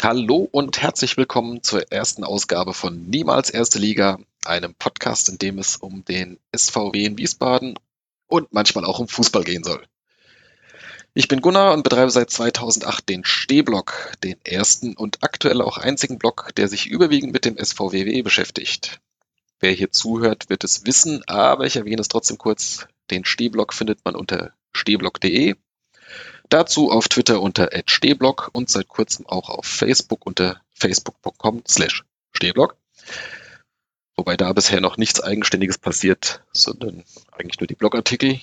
Hallo und herzlich willkommen zur ersten Ausgabe von Niemals Erste Liga, einem Podcast, in dem es um den SVW in Wiesbaden und manchmal auch um Fußball gehen soll. Ich bin Gunnar und betreibe seit 2008 den Stehblock, den ersten und aktuell auch einzigen Blog, der sich überwiegend mit dem SVWW beschäftigt. Wer hier zuhört, wird es wissen, aber ich erwähne es trotzdem kurz. Den Stehblock findet man unter stehblock.de Dazu auf Twitter unter @stehblog und seit kurzem auch auf Facebook unter facebook.com slash stehblog. Wobei da bisher noch nichts Eigenständiges passiert, sondern eigentlich nur die Blogartikel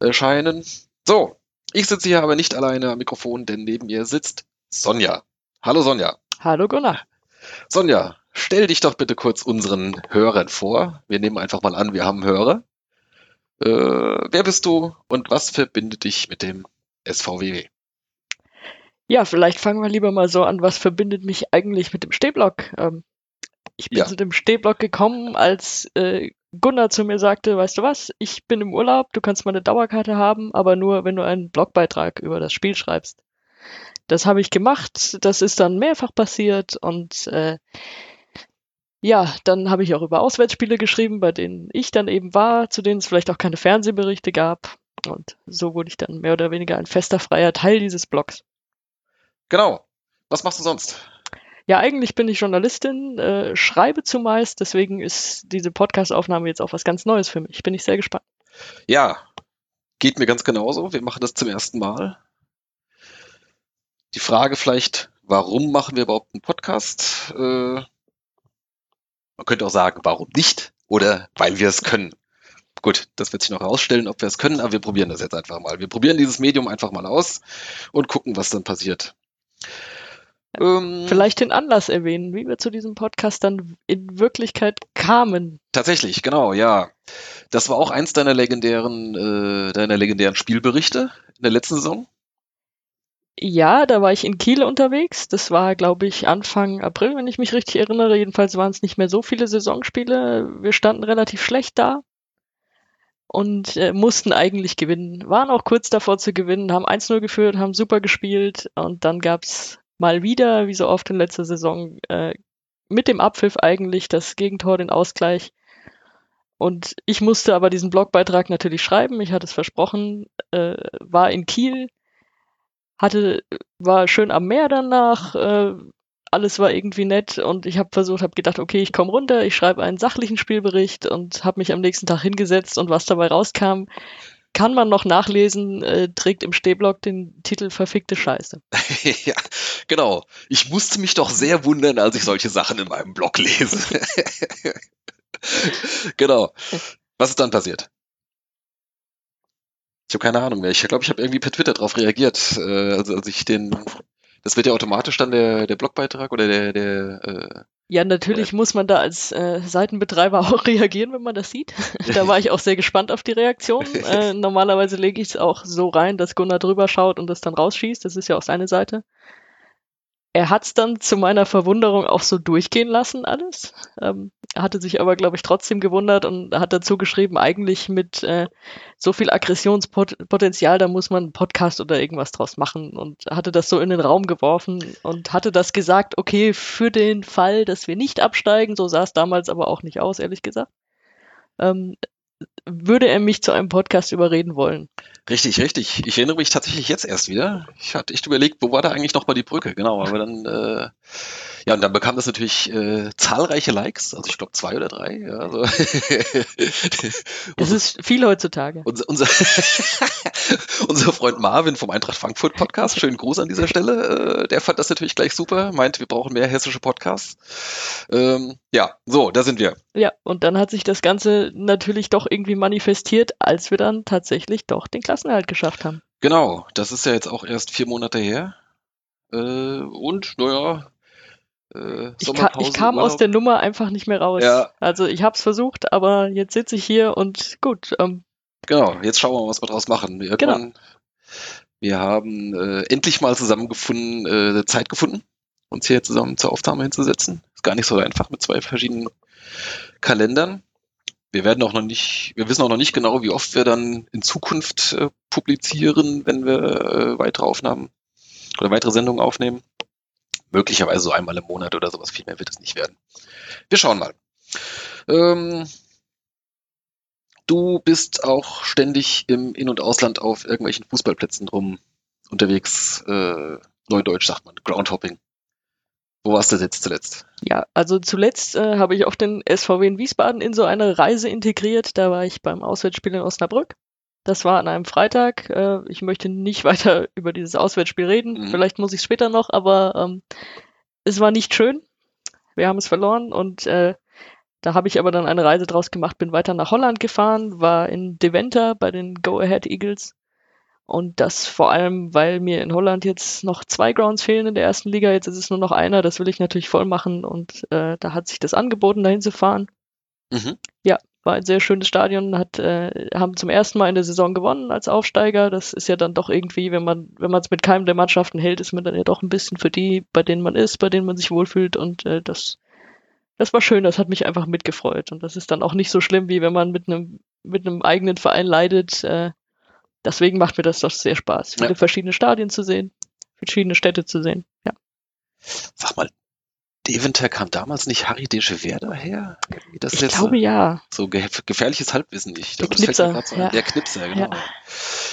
erscheinen. So, ich sitze hier aber nicht alleine am Mikrofon, denn neben mir sitzt Sonja. Hallo Sonja. Hallo Gunnar. Sonja, stell dich doch bitte kurz unseren Hörern vor. Wir nehmen einfach mal an, wir haben Hörer. Äh, wer bist du und was verbindet dich mit dem SVWW. Ja, vielleicht fangen wir lieber mal so an, was verbindet mich eigentlich mit dem Stehblock? Ähm, ich bin ja. zu dem Stehblock gekommen, als äh, Gunnar zu mir sagte, weißt du was, ich bin im Urlaub, du kannst meine Dauerkarte haben, aber nur, wenn du einen Blogbeitrag über das Spiel schreibst. Das habe ich gemacht, das ist dann mehrfach passiert und äh, ja, dann habe ich auch über Auswärtsspiele geschrieben, bei denen ich dann eben war, zu denen es vielleicht auch keine Fernsehberichte gab. Und so wurde ich dann mehr oder weniger ein fester freier Teil dieses Blogs. Genau. Was machst du sonst? Ja, eigentlich bin ich Journalistin, äh, schreibe zumeist, deswegen ist diese Podcast-Aufnahme jetzt auch was ganz Neues für mich. Bin ich sehr gespannt. Ja, geht mir ganz genauso. Wir machen das zum ersten Mal. Die Frage vielleicht, warum machen wir überhaupt einen Podcast? Äh, man könnte auch sagen, warum nicht? Oder weil wir es können. Gut, das wird sich noch herausstellen, ob wir es können, aber wir probieren das jetzt einfach mal. Wir probieren dieses Medium einfach mal aus und gucken, was dann passiert. Ähm, Vielleicht den Anlass erwähnen, wie wir zu diesem Podcast dann in Wirklichkeit kamen. Tatsächlich, genau, ja. Das war auch eins deiner legendären, äh, deiner legendären Spielberichte in der letzten Saison. Ja, da war ich in Kiel unterwegs. Das war, glaube ich, Anfang April, wenn ich mich richtig erinnere. Jedenfalls waren es nicht mehr so viele Saisonspiele. Wir standen relativ schlecht da und äh, mussten eigentlich gewinnen. Waren auch kurz davor zu gewinnen, haben 1-0 geführt, haben super gespielt und dann gab's mal wieder, wie so oft in letzter Saison, äh, mit dem Abpfiff eigentlich das Gegentor, den Ausgleich. Und ich musste aber diesen Blogbeitrag natürlich schreiben. Ich hatte es versprochen, äh, war in Kiel, hatte, war schön am Meer danach, äh, alles war irgendwie nett und ich habe versucht, habe gedacht, okay, ich komme runter, ich schreibe einen sachlichen Spielbericht und habe mich am nächsten Tag hingesetzt und was dabei rauskam, kann man noch nachlesen, äh, trägt im Stehblock den Titel Verfickte Scheiße. ja, genau. Ich musste mich doch sehr wundern, als ich solche Sachen in meinem Blog lese. genau. Was ist dann passiert? Ich habe keine Ahnung mehr. Ich glaube, ich habe irgendwie per Twitter darauf reagiert, äh, also als ich den das wird ja automatisch dann der, der Blogbeitrag oder der, der äh, ja, natürlich muss man da als äh, Seitenbetreiber auch reagieren, wenn man das sieht. da war ich auch sehr gespannt auf die Reaktion. Äh, normalerweise lege ich es auch so rein, dass Gunnar drüber schaut und das dann rausschießt. Das ist ja auch seine Seite. Er hat es dann zu meiner Verwunderung auch so durchgehen lassen, alles. Ähm, hatte sich aber, glaube ich, trotzdem gewundert und hat dazu geschrieben, eigentlich mit äh, so viel Aggressionspotenzial, da muss man einen Podcast oder irgendwas draus machen und hatte das so in den Raum geworfen und hatte das gesagt, okay, für den Fall, dass wir nicht absteigen, so sah es damals aber auch nicht aus, ehrlich gesagt. Ähm, würde er mich zu einem Podcast überreden wollen. Richtig, richtig. Ich erinnere mich tatsächlich jetzt erst wieder. Ich hatte echt überlegt, wo war da eigentlich nochmal die Brücke? Genau, aber dann, äh, ja, und dann bekam das natürlich äh, zahlreiche Likes, also ich glaube zwei oder drei. Ja, also. das ist viel heutzutage. Unser, unser, unser Freund Marvin vom Eintracht Frankfurt Podcast, schönen Gruß an dieser Stelle, äh, der fand das natürlich gleich super, meint, wir brauchen mehr hessische Podcasts. Ähm, ja, so, da sind wir. Ja, und dann hat sich das Ganze natürlich doch irgendwie manifestiert, als wir dann tatsächlich doch den Klassen Klassenerhalt geschafft haben. Genau, das ist ja jetzt auch erst vier Monate her. Äh, und, naja, äh, ich, ka ich, kam Urlaub. aus der Nummer einfach nicht mehr raus. Ja. Also ich habe es versucht, aber jetzt sitze ich hier und gut. Ähm, genau, jetzt schauen wir mal, was wir draus machen. Irgendwann, genau. Wir haben äh, endlich mal zusammengefunden, äh, Zeit gefunden, uns hier zusammen zur Aufnahme hinzusetzen. Ist gar nicht so einfach mit zwei verschiedenen Kalendern wir werden auch noch nicht, wir wissen auch noch nicht genau, wie oft wir dann in Zukunft äh, publizieren, wenn wir äh, weitere Aufnahmen oder weitere Sendungen aufnehmen. Möglicherweise so einmal im Monat oder sowas. Viel mehr wird es nicht werden. Wir schauen mal. Ähm, du bist auch ständig im In- und Ausland auf irgendwelchen Fußballplätzen rum unterwegs. Äh, Neudeutsch sagt man, Groundhopping. Wo warst du jetzt zuletzt? Ja, also zuletzt äh, habe ich auch den SVW in Wiesbaden in so eine Reise integriert. Da war ich beim Auswärtsspiel in Osnabrück. Das war an einem Freitag. Äh, ich möchte nicht weiter über dieses Auswärtsspiel reden. Mhm. Vielleicht muss ich später noch, aber ähm, es war nicht schön. Wir haben es verloren und äh, da habe ich aber dann eine Reise draus gemacht, bin weiter nach Holland gefahren, war in Deventer bei den Go Ahead Eagles. Und das vor allem, weil mir in Holland jetzt noch zwei Grounds fehlen in der ersten Liga. Jetzt ist es nur noch einer. Das will ich natürlich voll machen. Und äh, da hat sich das angeboten, dahin zu fahren. Mhm. War ein sehr schönes Stadion, hat, äh, haben zum ersten Mal in der Saison gewonnen als Aufsteiger. Das ist ja dann doch irgendwie, wenn man, wenn man es mit keinem der Mannschaften hält, ist man dann ja doch ein bisschen für die, bei denen man ist, bei denen man sich wohlfühlt. Und äh, das, das war schön, das hat mich einfach mitgefreut. Und das ist dann auch nicht so schlimm, wie wenn man mit einem, mit einem eigenen Verein leidet. Äh, deswegen macht mir das doch sehr Spaß, viele Ja. verschiedene Stadien zu sehen, verschiedene Städte zu sehen. Ja. Sag mal, Deventer kam damals nicht Harry de Gever daher? Das Ich glaube ja. so ge gefährliches Halbwissen nicht. Der mir Knipser, so ja. Der Knipser, genau. Ja.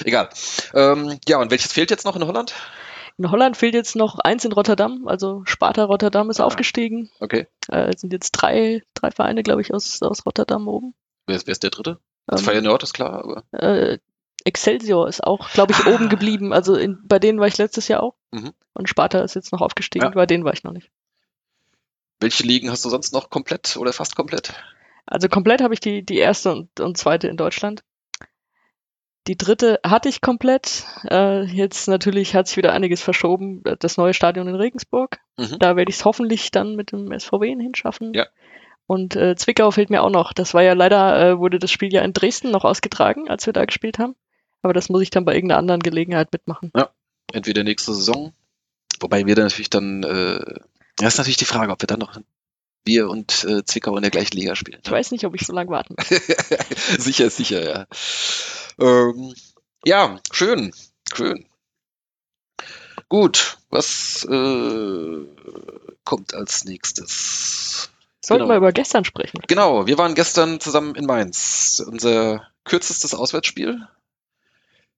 Egal. Ähm, ja, und welches fehlt jetzt noch in Holland? In Holland fehlt jetzt noch eins in Rotterdam, also Sparta Rotterdam ist Ah. aufgestiegen. Okay. Äh, es sind jetzt drei, drei Vereine, glaube ich, aus, aus Rotterdam oben. Wer ist, wer ist der dritte? Das Ähm, Feyenoord ist klar, aber. äh, Excelsior ist auch, glaube ich, Ah. oben geblieben. Also in, bei denen war ich letztes Jahr auch. Mhm. Und Sparta ist jetzt noch aufgestiegen. Ja. Bei denen war ich noch nicht. Welche Ligen hast du sonst noch komplett oder fast komplett? Also komplett habe ich die, die erste und, und zweite in Deutschland. Die dritte hatte ich komplett. Äh, jetzt natürlich hat sich wieder einiges verschoben. Das neue Stadion in Regensburg. Mhm. Da werde ich es hoffentlich dann mit dem SVW hinschaffen. Ja. Und äh, Zwickau fehlt mir auch noch. Das war ja leider, äh, wurde das Spiel ja in Dresden noch ausgetragen, als wir da gespielt haben. Aber das muss ich dann bei irgendeiner anderen Gelegenheit mitmachen. Entweder nächste Saison, wobei wir dann natürlich dann, äh, das ist natürlich die Frage, ob wir dann noch wir und äh, Zwickau in der gleichen Liga spielen. Ich weiß nicht, ob ich so lange warten muss. sicher, sicher, ja. Ähm, ja, schön, schön. Gut, was äh, kommt als nächstes? Sollten Genau. wir über gestern sprechen. Genau, wir waren gestern zusammen in Mainz. Unser kürzestes Auswärtsspiel.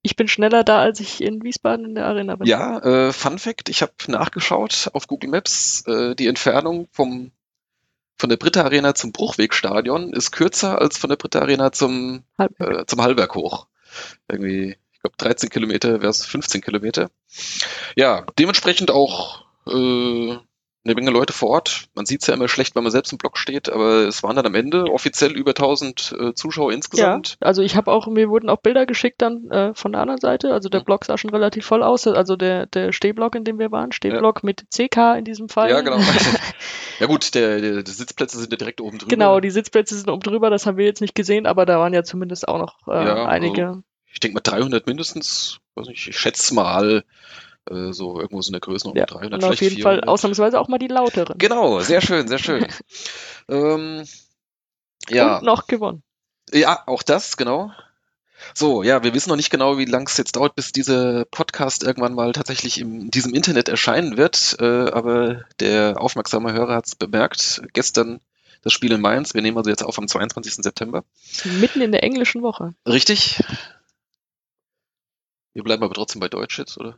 Ich bin schneller da, als ich in Wiesbaden in der Arena bin. Ja, äh, Fun Fact, ich habe nachgeschaut auf Google Maps. Äh, die Entfernung vom, von der Britta Arena zum Bruchwegstadion ist kürzer als von der Britta Arena zum, Halb- äh, zum Hallberg hoch. Irgendwie, ich glaube 13 Kilometer versus 15 Kilometer. Ja, dementsprechend auch äh, eine Menge Leute vor Ort. Man sieht's ja immer schlecht, wenn man selbst im Block steht, aber es waren dann am Ende offiziell über 1000 äh, Zuschauer Ja, insgesamt. also ich habe auch, mir wurden auch Bilder geschickt dann äh, von der anderen Seite. Also der Mhm. Block sah schon relativ voll aus. Also der, der Stehblock, in dem wir waren, Stehblock mit CK in diesem Fall. Ja, genau. ja gut, der, der, die Sitzplätze sind ja direkt oben drüber. Genau, die Sitzplätze sind oben drüber, das haben wir jetzt nicht gesehen, aber da waren ja zumindest auch noch äh, Ja, einige. ich denke mal 300 mindestens, weiß nicht, ich schätze mal äh, so irgendwo so in der Größenordnung Ja, 300, und auf jeden Fall 400. ausnahmsweise auch mal die lauteren. Genau, sehr schön, sehr schön. ähm, ja, Und noch gewonnen. ja, auch das, genau. So, ja, wir wissen noch nicht genau, wie lang es jetzt dauert, bis dieser Podcast irgendwann mal tatsächlich in diesem Internet erscheinen wird. Äh, aber der aufmerksame Hörer hat es bemerkt. Gestern das Spiel in Mainz. Wir nehmen also jetzt auf am 22. September. Mitten in der englischen Woche. Richtig? Wir bleiben aber trotzdem bei Deutsch jetzt, oder?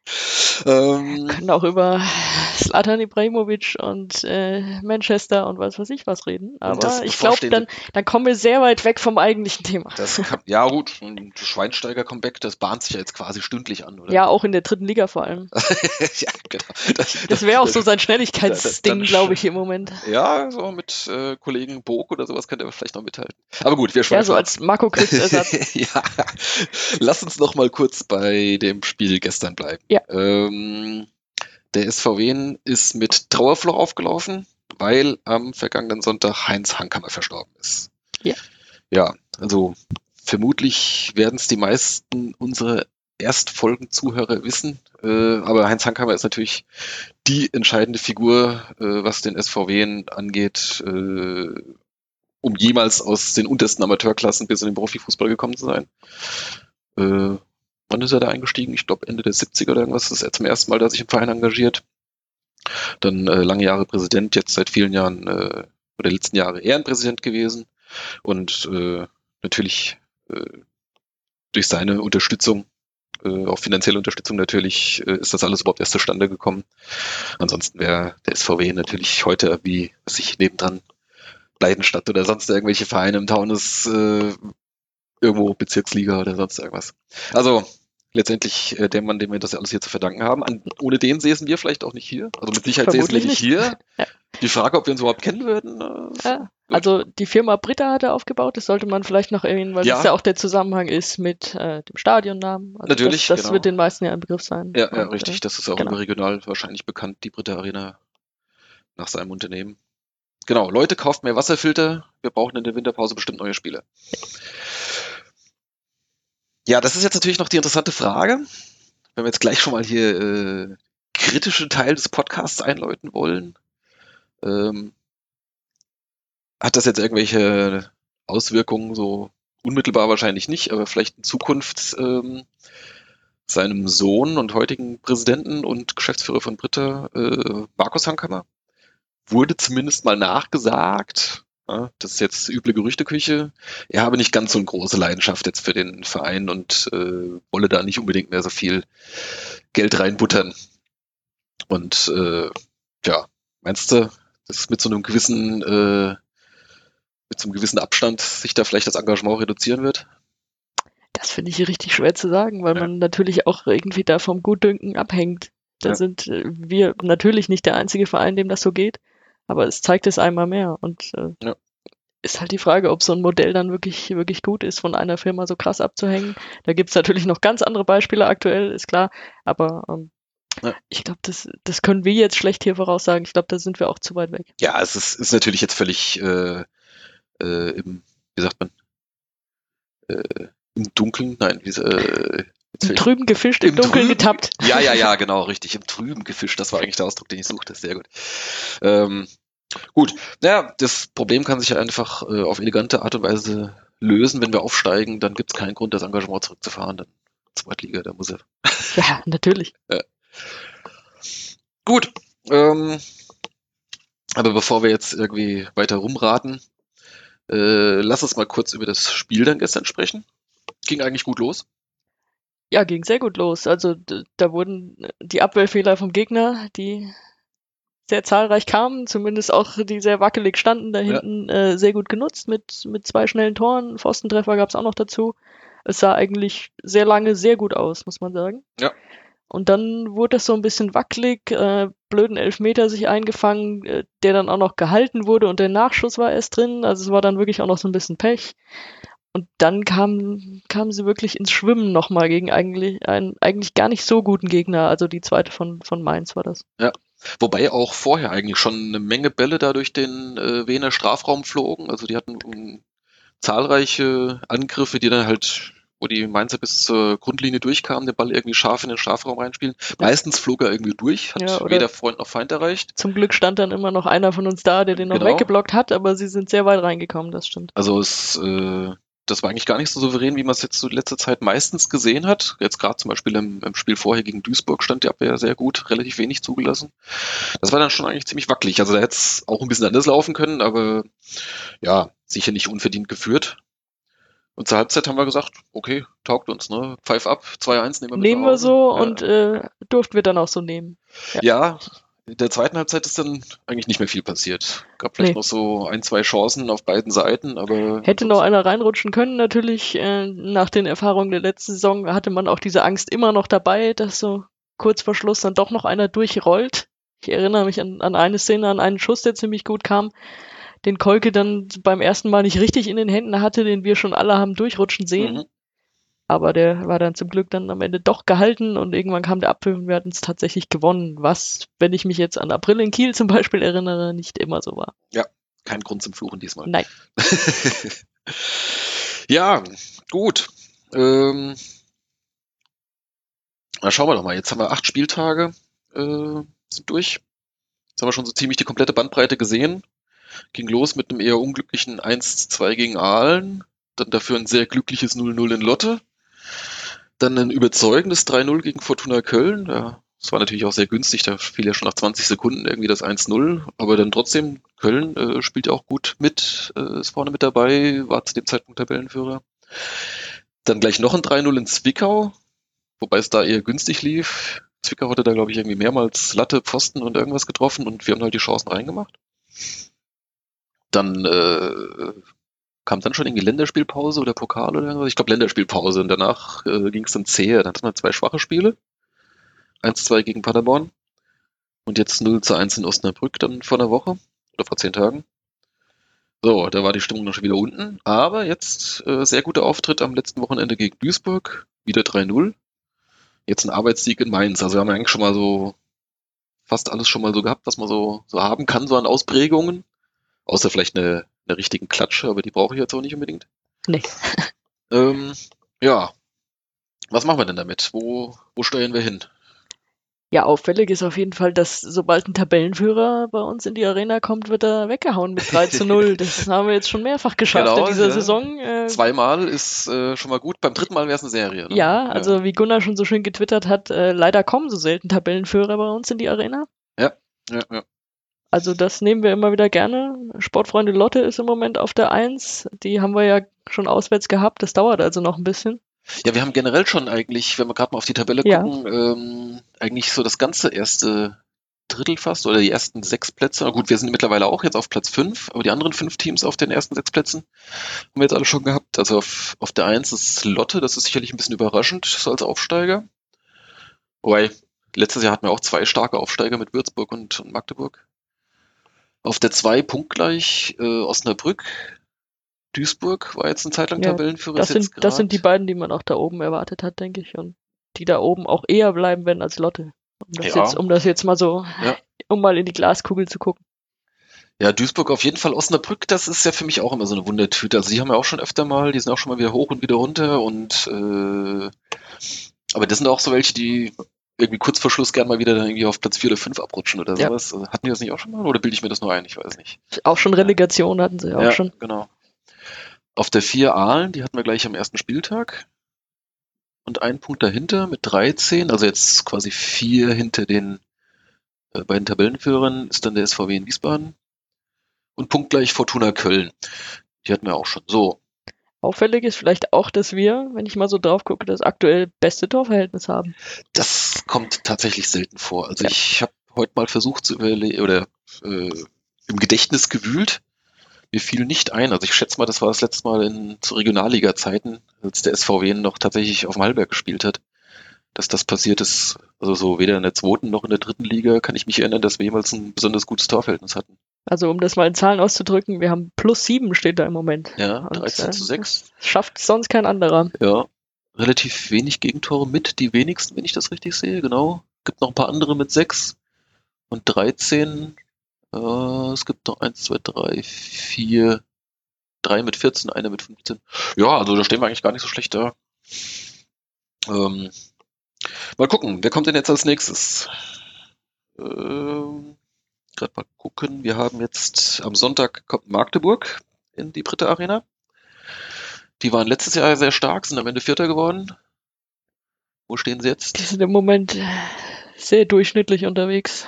ähm, können auch über Slatan Ibrahimovic und äh, Manchester und was weiß ich was reden. Aber ich glaube, dann, dann kommen wir sehr weit weg vom eigentlichen Thema. das kann, ja gut, ein Schweinsteiger-Comeback, das bahnt sich ja jetzt quasi stündlich an, oder? Ja, auch in der dritten Liga vor allem. ja, genau. Das, Das wäre auch so sein Schnelligkeitsding, glaube ich, im Moment. Ja, so mit äh, Kollegen Bog oder sowas könnte er vielleicht noch mithalten. Aber gut, wir Ja, schweifen so ab. als Marco Kritz-Ersatz. ja, lass uns noch mal kurz bei dem Spiel gestern bleiben. Ja. Ähm, der SVW ist mit Trauerfluch aufgelaufen, weil am vergangenen Sonntag Heinz Hankammer verstorben ist. Ja. Ja, also vermutlich werden es die meisten unserer Erstfolgen-Zuhörer wissen, äh, aber Heinz Hankammer ist natürlich die entscheidende Figur, äh, was den SVW angeht, äh, um jemals aus den untersten Amateurklassen bis in den Profifußball gekommen zu sein. Wann ist er da eingestiegen? Ich glaube Ende der 70er oder irgendwas. Ist er zum ersten Mal, dass sich im Verein engagiert. Dann äh, lange Jahre Präsident, jetzt seit vielen Jahren äh, oder letzten Jahre Ehrenpräsident gewesen. Und äh, natürlich äh, durch seine Unterstützung, äh, auch finanzielle Unterstützung natürlich, äh, ist das alles überhaupt erst zustande gekommen. Ansonsten wäre der SVW natürlich heute wie sich nebendran Leidenstadt oder sonst irgendwelche Vereine im Taunus äh, irgendwo Bezirksliga oder sonst irgendwas. Also letztendlich äh, der Mann, dem wir das alles hier zu verdanken haben. An, ohne den säßen wir vielleicht auch nicht hier. Also mit Sicherheit säßen wir nicht hier. Ja. Die Frage, ob wir uns überhaupt kennen würden. Äh, ja. Also die Firma Britta hat er aufgebaut, das sollte man vielleicht noch erwähnen, weil ja. das ja auch der Zusammenhang ist mit äh, dem Stadionnamen. Also Natürlich. Das, das genau. wird den meisten ja ein Begriff sein. Ja, ja Und, richtig. Äh, das ist auch genau. überregional wahrscheinlich bekannt, die Britta Arena nach seinem Unternehmen. Genau, Leute, kauft mehr Wasserfilter. Wir brauchen in der Winterpause bestimmt neue Spiele. Ja, das ist jetzt natürlich noch die interessante Frage. Wenn wir jetzt gleich schon mal hier äh, kritische Teil des Podcasts einläuten wollen, ähm, hat das jetzt irgendwelche Auswirkungen, so unmittelbar wahrscheinlich nicht, aber vielleicht in Zukunft ähm, seinem Sohn und heutigen Präsidenten und Geschäftsführer von Britta, äh, Markus Hankammer, wurde zumindest mal nachgesagt, ja, das ist jetzt üble Gerüchteküche, er habe nicht ganz so eine große Leidenschaft jetzt für den Verein und äh, wolle da nicht unbedingt mehr so viel Geld reinbuttern. Und äh, ja, meinst du, dass mit so einem gewissen, äh, mit so einem gewissen Abstand sich da vielleicht das Engagement reduzieren wird? Das finde ich richtig schwer zu sagen, weil ja. man natürlich auch irgendwie da vom Gutdünken abhängt. Da ja. sind äh, wir natürlich nicht der einzige Verein, dem das so geht. Aber es zeigt es einmal mehr und äh, ja. ist halt die Frage, ob so ein Modell dann wirklich, wirklich gut ist, von einer Firma so krass abzuhängen. Da gibt es natürlich noch ganz andere Beispiele aktuell, ist klar, aber ähm, ja. Ich glaube, das, das können wir jetzt schlecht hier voraussagen. Ich glaube, da sind wir auch zu weit weg. Ja, es ist, ist natürlich jetzt völlig äh, äh, im, wie sagt man, äh, im Dunkeln, nein, wie, äh, im Trüben gefischt, im, im Dunkeln Trüben, getappt. Ja, ja, ja, genau, richtig. Im Trüben gefischt, das war eigentlich der Ausdruck, den ich suchte. Sehr gut. Ähm, Gut, ja, das Problem kann sich ja einfach äh, auf elegante Art und Weise lösen. Wenn wir aufsteigen, dann gibt es keinen Grund, das Engagement zurückzufahren. Dann Zweitliga, da muss er. Ja, natürlich. Ja. Gut. Ähm, aber bevor wir jetzt irgendwie weiter rumraten, äh, lass uns mal kurz über das Spiel dann gestern sprechen. Ging eigentlich gut los. Ja, ging sehr gut los. Also da wurden die Abwehrfehler vom Gegner, die sehr zahlreich kamen, zumindest auch die sehr wackelig standen da hinten, ja. äh, sehr gut genutzt mit, mit zwei schnellen Toren. Pfostentreffer gab es auch noch dazu. Es sah eigentlich sehr lange sehr gut aus, muss man sagen. Ja. Und dann wurde das so ein bisschen wackelig, äh, blöden Elfmeter sich eingefangen, äh, der dann auch noch gehalten wurde und der Nachschuss war erst drin. Also es war dann wirklich auch noch so ein bisschen Pech. Und dann kamen kam sie wirklich ins Schwimmen nochmal gegen eigentlich einen eigentlich gar nicht so guten Gegner. Also die zweite von, von Mainz war das. Ja. Wobei auch vorher eigentlich schon eine Menge Bälle da durch den äh, Wiener Strafraum flogen. Also die hatten um, ähm, zahlreiche Angriffe, die dann halt, wo die Mainzer bis zur Grundlinie durchkamen, den Ball irgendwie scharf in den Strafraum reinspielen. Ja. Meistens flog er irgendwie durch, hat ja, weder Freund noch Feind erreicht. Zum Glück stand dann immer noch einer von uns da, der den noch genau. weggeblockt hat, aber sie sind sehr weit reingekommen, das stimmt. Also es äh, das war eigentlich gar nicht so souverän, wie man es jetzt so letzte Zeit meistens gesehen hat. Jetzt gerade zum Beispiel im, im, Spiel vorher gegen Duisburg stand die Abwehr sehr gut, relativ wenig zugelassen. Das war dann schon eigentlich ziemlich wackelig. Also da hätte es auch ein bisschen anders laufen können, aber ja, sicher nicht unverdient geführt. Und zur Halbzeit haben wir gesagt, okay, taugt uns, ne? Pfeif ab, 2-1 nehmen wir mit Nehmen wir so ja. und äh, durften wir dann auch so nehmen. Ja. ja, in der zweiten Halbzeit ist dann eigentlich nicht mehr viel passiert. Gab vielleicht nee. noch so ein, zwei Chancen auf beiden Seiten, aber. Hätte noch einer reinrutschen können, natürlich. Äh, nach den Erfahrungen der letzten Saison hatte man auch diese Angst immer noch dabei, dass so kurz vor Schluss dann doch noch einer durchrollt. Ich erinnere mich an, an eine Szene, an einen Schuss, der ziemlich gut kam, den Kolke dann beim ersten Mal nicht richtig in den Händen hatte, den wir schon alle haben durchrutschen sehen. Mhm. Aber der war dann zum Glück dann am Ende doch gehalten und irgendwann kam der Abpfiff und wir hatten es tatsächlich gewonnen, was, wenn ich mich jetzt an April in Kiel zum Beispiel erinnere, nicht immer so war. Ja, kein Grund zum Fluchen diesmal. Nein. ja, gut. Ähm, na, schauen wir doch mal. Jetzt haben wir acht Spieltage, äh, sind durch. Jetzt haben wir schon so ziemlich die komplette Bandbreite gesehen. Ging los mit einem eher unglücklichen 1-2 gegen Aalen. Dann dafür ein sehr glückliches 0-0 in Lotte. Dann ein überzeugendes 3-0 gegen Fortuna Köln. Ja, das war natürlich auch sehr günstig, da fiel ja schon nach 20 Sekunden irgendwie das 1-0, aber dann trotzdem, Köln äh, spielt auch gut mit, äh, ist vorne mit dabei, war zu dem Zeitpunkt Tabellenführer. Dann gleich noch ein 3-0 in Zwickau, wobei es da eher günstig lief. Zwickau hatte da, glaube ich, irgendwie mehrmals Latte, Pfosten und irgendwas getroffen und wir haben halt die Chancen reingemacht. Dann äh, kam dann schon irgendwie Länderspielpause oder Pokal oder irgendwas. Ich glaube Länderspielpause und danach äh, ging es dann zäher. Dann hatten wir zwei schwache Spiele. 1-2 gegen Paderborn und jetzt 0 zu 1 in Osnabrück dann vor einer Woche oder vor zehn Tagen. So, da war die Stimmung noch schon wieder unten, aber jetzt äh, sehr guter Auftritt am letzten Wochenende gegen Duisburg, wieder 3-0. Jetzt ein Arbeitssieg in Mainz. Also wir haben eigentlich schon mal so fast alles schon mal so gehabt, was man so, so haben kann, so an Ausprägungen. Außer vielleicht eine, eine richtigen Klatsche, aber die brauche ich jetzt auch nicht unbedingt. Nee. Ähm, ja. Was machen wir denn damit? Wo, wo steuern wir hin? Ja, auffällig ist auf jeden Fall, dass sobald ein Tabellenführer bei uns in die Arena kommt, wird er weggehauen mit 3 zu 0. Das haben wir jetzt schon mehrfach geschafft Genau, in dieser ja. Saison. Äh, Zweimal ist äh, schon mal gut. Beim dritten Mal wäre es eine Serie. Ne? ja, also wie Gunnar schon so schön getwittert hat, äh, leider kommen so selten Tabellenführer bei uns in die Arena. Ja, ja. Also das nehmen wir immer wieder gerne. Sportfreunde Lotte ist im Moment auf der 1. Die haben wir ja schon auswärts gehabt. Das dauert also noch ein bisschen. Ja, wir haben generell schon eigentlich, wenn wir gerade mal auf die Tabelle Ja. gucken, ähm, eigentlich so das ganze erste Drittel fast oder die ersten sechs Plätze. Na gut, wir sind mittlerweile auch jetzt auf Platz fünf, aber die anderen fünf Teams auf den ersten sechs Plätzen haben wir jetzt alle schon gehabt. Also auf, auf der Eins ist Lotte, das ist sicherlich ein bisschen überraschend, so als Aufsteiger. Wobei, letztes Jahr hatten wir auch zwei starke Aufsteiger mit Würzburg und, und Magdeburg. Auf der zwei punktgleich äh, Osnabrück. Duisburg war jetzt eine Zeit lang Ja, Tabellenführer. Das sind, das sind die beiden, die man auch da oben erwartet hat, denke ich. Und die da oben auch eher bleiben werden als Lotte. Um das, Ja. jetzt, um das jetzt mal so, Ja. um mal in die Glaskugel zu gucken. Ja, Duisburg auf jeden Fall. Osnabrück, das ist ja für mich auch immer so eine Wundertüte. Also die haben ja auch schon öfter mal, die sind auch schon mal wieder hoch und wieder runter und äh, aber das sind auch so welche, die irgendwie kurz vor Schluss gern mal wieder dann irgendwie auf Platz 4 oder 5 abrutschen oder Ja. sowas. Hatten die das nicht auch schon mal oder bilde ich mir das nur ein? Ich weiß nicht. Auch schon Relegation hatten sie auch ja, schon. genau. Auf der 4 Aalen, die hatten wir gleich am ersten Spieltag. Und einen Punkt dahinter mit 13, also jetzt quasi vier hinter den äh, beiden Tabellenführern, ist dann der SVW in Wiesbaden. Und punktgleich Fortuna Köln. Die hatten wir auch schon. So, Auffällig ist vielleicht auch, dass wir, wenn ich mal so drauf gucke, das aktuell beste Torverhältnis haben. das kommt tatsächlich selten vor. Also Ja. ich habe heute mal versucht zu überlegen oder äh, im Gedächtnis gewühlt. Mir fiel nicht ein. Also ich schätze mal, das war das letzte Mal in zu Regionalliga-Zeiten, als der SVW noch tatsächlich auf dem Hallberg gespielt hat, dass das passiert ist. Also so weder in der zweiten noch in der dritten Liga kann ich mich erinnern, dass wir jemals ein besonders gutes Torverhältnis hatten. Also um das mal in Zahlen auszudrücken, wir haben plus sieben steht da im Moment. Ja, Und, 13 äh, zu 6. Das schafft sonst kein anderer. Ja, relativ wenig Gegentore mit, die wenigsten, wenn ich das richtig sehe, genau. Gibt noch ein paar andere mit 6 und 13. Äh, es gibt noch 1, 2, 3, 4, 3 mit 14, eine mit 15. Ja, also da stehen wir eigentlich gar nicht so schlecht da. Ähm, mal gucken, wer kommt denn jetzt als nächstes? Ähm, Gerade mal gucken, wir haben jetzt am Sonntag kommt Magdeburg in die dritte Arena. Die waren letztes Jahr sehr stark, sind am Ende Vierter geworden. Wo stehen sie jetzt? Die sind im Moment sehr durchschnittlich unterwegs.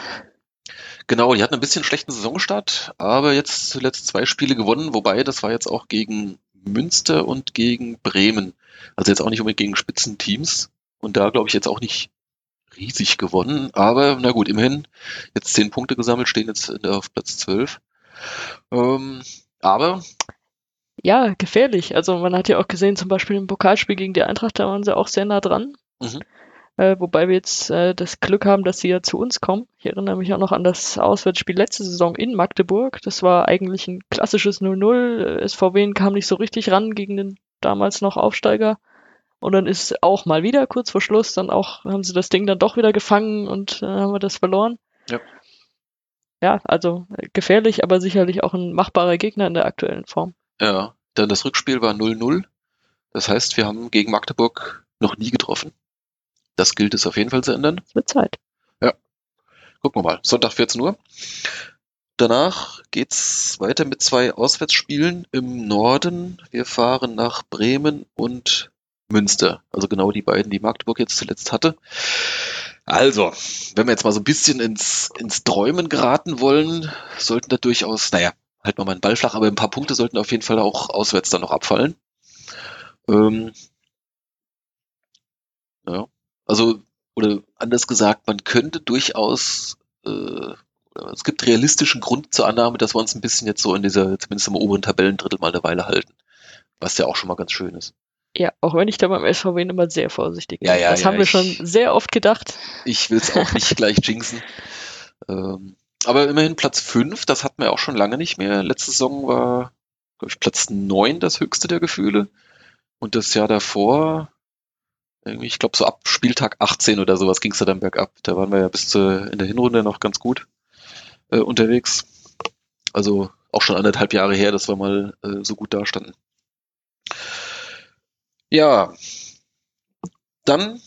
Genau, die hatten ein bisschen schlechten Saisonstart, aber jetzt zuletzt zwei Spiele gewonnen, wobei das war jetzt auch gegen Münster und gegen Bremen. Also jetzt auch nicht unbedingt gegen Spitzenteams. Und da glaube ich jetzt auch nicht riesig gewonnen. Aber na gut, immerhin jetzt zehn Punkte gesammelt, stehen jetzt auf Platz 12. Ähm, aber Ja, gefährlich. Also man hat ja auch gesehen, zum Beispiel im Pokalspiel gegen die Eintracht, da waren sie auch sehr nah dran. Mhm. Äh, wobei wir jetzt äh, das Glück haben, dass sie ja zu uns kommen. Ich erinnere mich auch noch an das Auswärtsspiel letzte Saison in Magdeburg. Das war eigentlich ein klassisches 0-0. Äh, SVW kam nicht so richtig ran gegen den damals noch Aufsteiger. Und dann ist auch mal wieder kurz vor Schluss, dann auch haben sie das Ding dann doch wieder gefangen und äh, haben wir das verloren. Ja. Ja, also äh, gefährlich, aber sicherlich auch ein machbarer Gegner in der aktuellen Form. ja, dann das Rückspiel war 0-0. Das heißt, wir haben gegen Magdeburg noch nie getroffen. Das gilt es auf jeden Fall zu ändern. Es wird Zeit. Gucken wir mal. Sonntag 14 Uhr. Danach geht's weiter mit zwei Auswärtsspielen im Norden. Wir fahren nach Bremen und Münster. Also genau die beiden, die Magdeburg jetzt zuletzt hatte. Also, wenn wir jetzt mal so ein bisschen ins, ins Träumen geraten wollen, sollten da durchaus, naja, halt mal einen Ball flach, aber ein paar Punkte sollten auf jeden Fall auch auswärts dann noch abfallen. Ähm, ja, also, oder anders gesagt, man könnte durchaus, äh, es gibt realistischen Grund zur Annahme, dass wir uns ein bisschen jetzt so in dieser, zumindest im oberen Tabellendrittel mal eine Weile halten. Was ja auch schon mal ganz schön ist. Ja, auch wenn ich da beim SVW immer sehr vorsichtig bin. Ja, ja, das ja, haben wir ich- schon sehr oft gedacht. Ich will es auch nicht gleich jinxen. Ähm, aber immerhin Platz 5, das hatten wir auch schon lange nicht mehr. Letzte Saison war, glaube ich, Platz 9 das höchste der Gefühle. Und das Jahr davor, irgendwie, ich glaube, so ab Spieltag 18 oder sowas ging es da dann bergab. Da waren wir ja bis zur, in der Hinrunde noch ganz gut äh, unterwegs. Also auch schon anderthalb Jahre her, dass wir mal äh, so gut dastanden. Ja, dann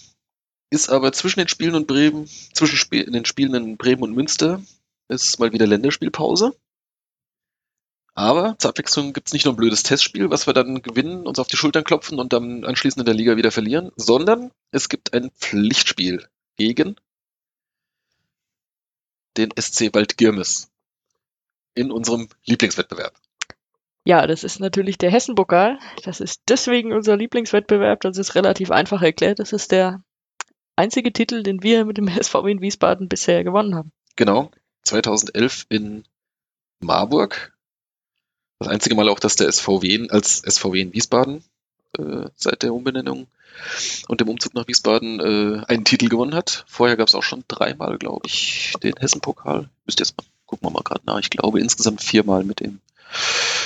ist aber zwischen den Spielen und Bremen, zwischen Spiel, in den Spielen in Bremen und Münster ist mal wieder Länderspielpause. Aber zur Abwechslung gibt's nicht nur ein blödes Testspiel, was wir dann gewinnen, uns auf die Schultern klopfen und dann anschließend in der Liga wieder verlieren, sondern es gibt ein Pflichtspiel gegen den SC Waldgirmes in unserem Lieblingswettbewerb. Ja, das ist natürlich der Hessen-Pokal. Das ist deswegen unser Lieblingswettbewerb. Das ist relativ einfach erklärt. Das ist der einzige Titel, den wir mit dem SVW in Wiesbaden bisher gewonnen haben. Genau, 2011 in Marburg. Das einzige Mal auch, dass der SVW als SVW in Wiesbaden äh, seit der Umbenennung und dem Umzug nach Wiesbaden äh, einen Titel gewonnen hat. Vorher gab es auch schon dreimal, glaube ich, den Hessen-Pokal. Müsst jetzt mal, gucken wir mal gerade nach. Ich glaube insgesamt viermal mit dem.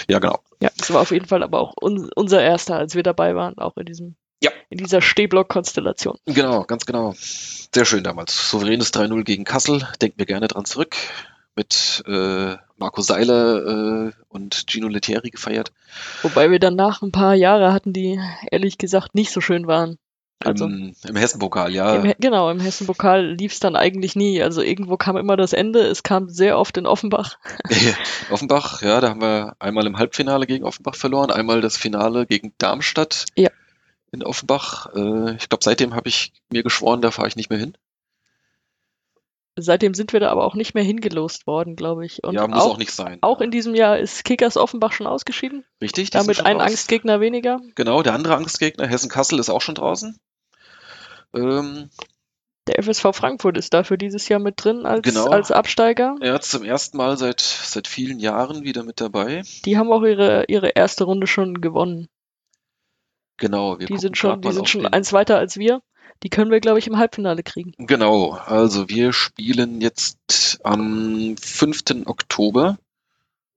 Ja, genau. Ja, das war auf jeden Fall aber auch un unser erster, als wir dabei waren, auch in diesem, Ja. in dieser Stehblock-Konstellation. Genau, ganz genau. Sehr schön damals. Souveränes 3-0 gegen Kassel. Denken wir gerne dran zurück. Mit äh, Marco Seiler äh, und Gino Lettieri gefeiert. Wobei wir danach ein paar Jahre hatten, die ehrlich gesagt nicht so schön waren. Also Im, im Hessen-Pokal, ja. im, genau, im Hessen-Pokal lief es dann eigentlich nie. Also irgendwo kam immer das Ende. Es kam sehr oft in Offenbach. Offenbach, ja, da haben wir einmal im Halbfinale gegen Offenbach verloren, einmal das Finale gegen Darmstadt Ja. in Offenbach. Äh, ich glaube, seitdem habe ich mir geschworen, da fahre ich nicht mehr hin. Seitdem sind wir da aber auch nicht mehr hingelost worden, glaube ich. Und ja, muss auch, auch, nicht sein. auch in diesem Jahr ist Kickers Offenbach schon ausgeschieden. Richtig, Damit ein raus. Angstgegner weniger. Genau, der andere Angstgegner, Hessen-Kassel, ist auch schon draußen. Ähm, Der FSV Frankfurt ist dafür dieses Jahr mit drin als, Genau. als Absteiger. er hat zum ersten Mal seit, seit vielen Jahren wieder mit dabei. Die haben auch ihre, ihre erste Runde schon gewonnen. Genau, wir Die sind schon, die sind schon den- eins weiter als wir. Die können wir, glaube ich, im Halbfinale kriegen. Genau, also wir spielen jetzt am 5. Oktober.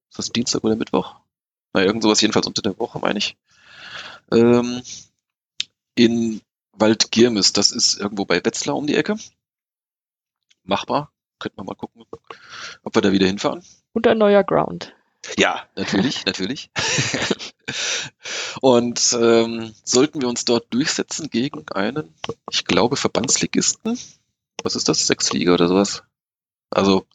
Ist das Dienstag oder Mittwoch? Na, irgend sowas jedenfalls unter der Woche, meine ich. Ähm, in Waldgirmes, das ist irgendwo bei Wetzlar um die Ecke. Machbar. Könnten wir mal gucken, ob wir da wieder hinfahren. Und ein neuer Ground. Ja, natürlich, natürlich. Und ähm, sollten wir uns dort durchsetzen gegen einen, ich glaube, Verbandsligisten. Was ist das? Sechs Liga oder sowas? Also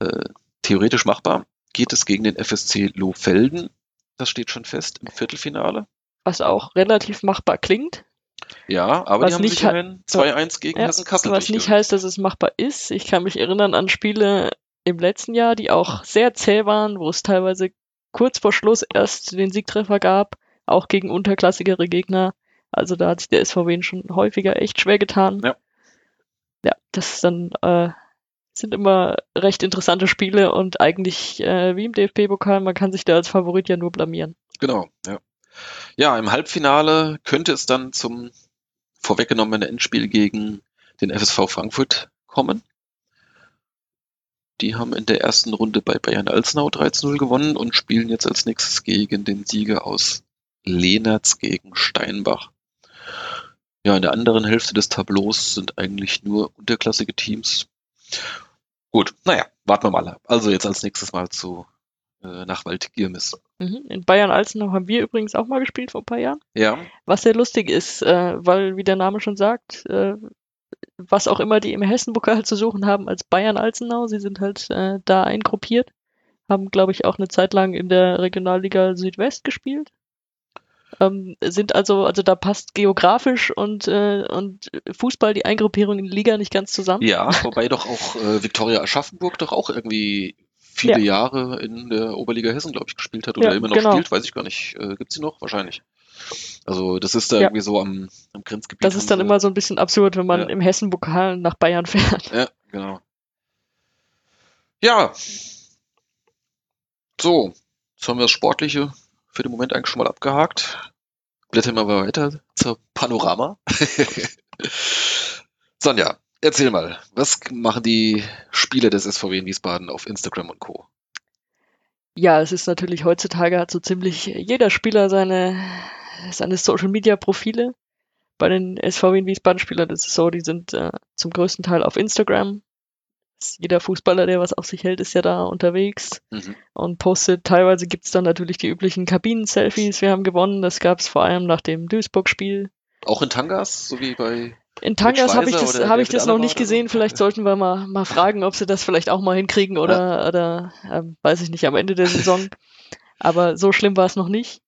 äh, theoretisch machbar. Geht es gegen den FSC Lohfelden? Das steht schon fest im Viertelfinale. Was auch relativ machbar klingt. Ja, aber Was die haben nicht sich immerhin 2-1 gegen Ja, Hessen-Kassel was nicht heißt, dass es machbar ist. Ich kann mich erinnern an Spiele im letzten Jahr, die auch sehr zäh waren, wo es teilweise kurz vor Schluss erst den Siegtreffer gab, auch gegen unterklassigere Gegner. Also da hat sich der SVW schon häufiger echt schwer getan. Ja. Ja, das ist dann äh, sind immer recht interessante Spiele und eigentlich äh, wie im DFB-Pokal, man kann sich da als Favorit ja nur blamieren. Genau, ja. Ja, im Halbfinale könnte es dann zum vorweggenommenen Endspiel gegen den FSV Frankfurt kommen. Die haben in der ersten Runde bei Bayern Alzenau 13-0 gewonnen und spielen jetzt als nächstes gegen den Sieger aus Lehnertz gegen Steinbach. Ja, in der anderen Hälfte des Tableaus sind eigentlich nur unterklassige Teams. Gut, naja, warten wir mal. Also jetzt als nächstes mal zu äh, nach Waldgirmes. Mhm. In Bayern-Alzenau haben wir übrigens auch mal gespielt vor ein paar Jahren. Ja, Was sehr lustig ist, äh, weil, wie der Name schon sagt, äh, was auch immer die im Hessen-Pokal zu suchen haben als Bayern-Alzenau, sie sind halt da eingruppiert, haben, glaube ich, auch eine Zeit lang in der Regionalliga Südwest gespielt. Ähm, sind also, also da passt geografisch und, äh, und Fußball, die Eingruppierung in die Liga nicht ganz zusammen. Ja, wobei doch auch äh, Viktoria Aschaffenburg doch auch irgendwie viele ja. Jahre in der Oberliga Hessen, glaube ich, gespielt hat oder ja, immer noch genau. spielt, weiß ich gar nicht. Äh, Gibt sie noch? Wahrscheinlich. Also das ist da ja. irgendwie so am, am Grenzgebiet. Das ist dann immer so ein bisschen absurd, wenn man im Hessen-Pokal nach Bayern fährt. Ja, genau. Ja. So, jetzt haben wir das Sportliche für den Moment eigentlich schon mal abgehakt. Blättern wir mal weiter zur Panorama. Sonja, erzähl mal, was machen die Spieler des SVW in Wiesbaden auf Instagram und Co.? Ja, es ist natürlich heutzutage hat so ziemlich jeder Spieler seine seine Social Media Profile. Bei den SVW in Wiesbaden Spielern ist es so, die sind äh, zum größten Teil auf Instagram. Jeder Fußballer, der was auf sich hält, ist ja da unterwegs mhm. und postet. Teilweise gibt es dann natürlich die üblichen Kabinen-Selfies. Wir haben gewonnen. Das gab es vor allem nach dem Duisburg-Spiel. Auch in Tangas, so wie bei in Tangas habe ich das, hab ich das noch nicht gesehen. Vielleicht sollten wir mal, mal fragen, ob sie das vielleicht auch mal hinkriegen oder, ja. oder ähm, weiß ich nicht, am Ende der Saison. Aber so schlimm war es noch nicht.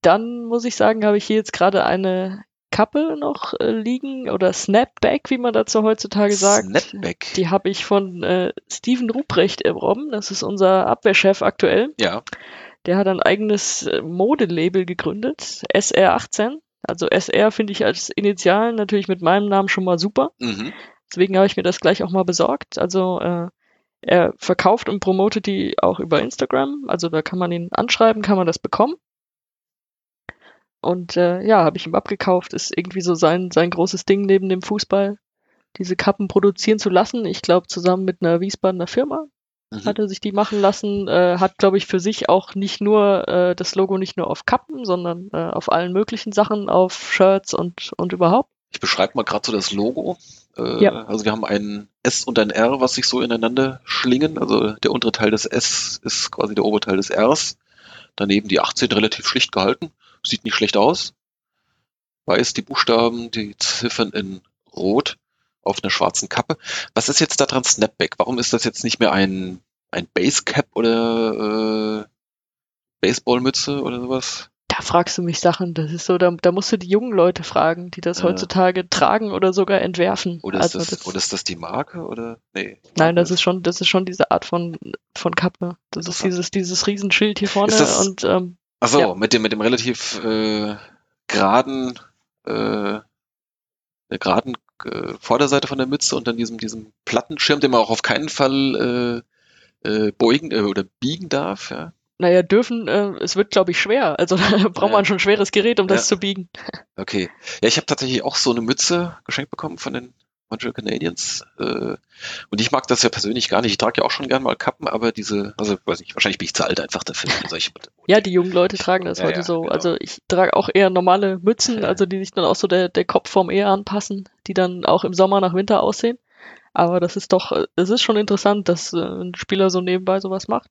Dann muss ich sagen, habe ich hier jetzt gerade eine Kappe noch äh, liegen oder Snapback, wie man dazu heutzutage sagt. Snapback. Die habe ich von äh, Steven Ruprecht erworben. Das ist unser Abwehrchef aktuell. Ja. Der hat ein eigenes äh, Modelabel gegründet, SR18. Also SR finde ich als Initialen natürlich mit meinem Namen schon mal super. Mhm. Deswegen habe ich mir das gleich auch mal besorgt. Also äh, er verkauft und promotet die auch über Instagram. Also da kann man ihn anschreiben, kann man das bekommen. Und äh, ja, habe ich ihm abgekauft. Ist irgendwie so sein, sein großes Ding neben dem Fußball, diese Kappen produzieren zu lassen. Ich glaube, zusammen mit einer Wiesbadener Firma mhm. hat er sich die machen lassen. Äh, hat, glaube ich, für sich auch nicht nur äh, das Logo nicht nur auf Kappen, sondern äh, auf allen möglichen Sachen, auf Shirts und, und überhaupt. Ich beschreibe mal gerade so das Logo. Äh, ja. Also wir haben ein S und ein R, was sich so ineinander schlingen. Also der untere Teil des S ist quasi der Oberteil des Rs. Daneben die 18 relativ schlicht gehalten. Sieht nicht schlecht aus. Weiß die Buchstaben, die Ziffern in Rot auf einer schwarzen Kappe. Was ist jetzt da dran Snapback? Warum ist das jetzt nicht mehr ein, ein Basecap oder äh, Baseballmütze oder sowas? Da fragst du mich Sachen, das ist so, da, da musst du die jungen Leute fragen, die das ja. heutzutage tragen oder sogar entwerfen. Oder ist, also das, das, oder ist das die Marke oder? Nee. Nein, das ist schon, das ist schon diese Art von, von Kappe. Das ist dieses, dieses Riesenschild hier vorne das, und ähm, Achso, ja. mit dem, mit dem relativ äh, geraden, äh, der geraden äh, Vorderseite von der Mütze und dann diesem, diesem Plattenschirm, den man auch auf keinen Fall äh, äh, beugen äh, oder biegen darf, ja. Naja, dürfen, es wird, glaube ich, schwer. Also da braucht man schon ein schweres Gerät, um ja. das zu biegen. Okay. Ja, ich habe tatsächlich auch so eine Mütze geschenkt bekommen von den Montreal Canadiens. Äh, und ich mag das ja persönlich gar nicht. Ich trage ja auch schon gern mal Kappen, aber diese, also weiß nicht, wahrscheinlich bin ich zu alt einfach dafür. Ja, die jungen Leute tragen das ja, heute ja, so. Genau. Also ich trage auch eher normale Mützen, also die sich dann auch so der, der Kopfform eher anpassen, die dann auch im Sommer nach Winter aussehen. Aber das ist doch, es ist schon interessant, dass äh, ein Spieler so nebenbei sowas macht.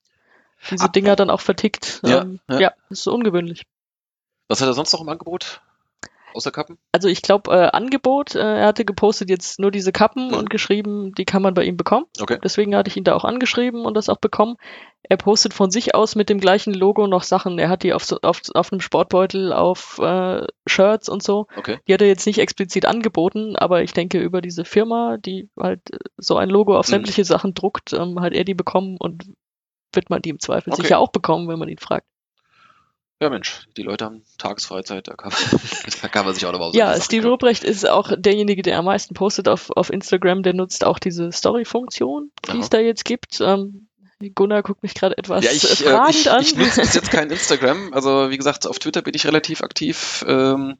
Diese Ab Dinger dann auch vertickt. Ja, ähm, ja. ja, ist ungewöhnlich. Was hat er sonst noch im Angebot? Außer Kappen? Also ich glaube, äh, Angebot, äh, er hatte gepostet jetzt nur diese Kappen mhm. und geschrieben, die kann man bei ihm bekommen. Okay. Deswegen hatte ich ihn da auch angeschrieben und das auch bekommen. Er postet von sich aus mit dem gleichen Logo noch Sachen. Er hat die auf, auf, auf einem Sportbeutel, auf äh, Shirts und so. Okay. Die hat er jetzt nicht explizit angeboten, aber ich denke, über diese Firma, die halt so ein Logo auf mhm. sämtliche mhm. Sachen druckt, ähm, hat er die bekommen und wird man die im Zweifel okay. sicher auch bekommen, wenn man ihn fragt. Ja, Mensch, die Leute haben Tagesfreizeit, da kann, da kann man sich auch nochmal so Ja, Steve Ruprecht ist auch derjenige, der am meisten postet auf, auf Instagram, der nutzt auch diese Story-Funktion, die Aha. es da jetzt gibt. Ähm, Gunnar guckt mich gerade etwas ja, ich, äh, fragend ich, an. Ich nutze bis jetzt kein Instagram, also wie gesagt, auf Twitter bin ich relativ aktiv. Ähm,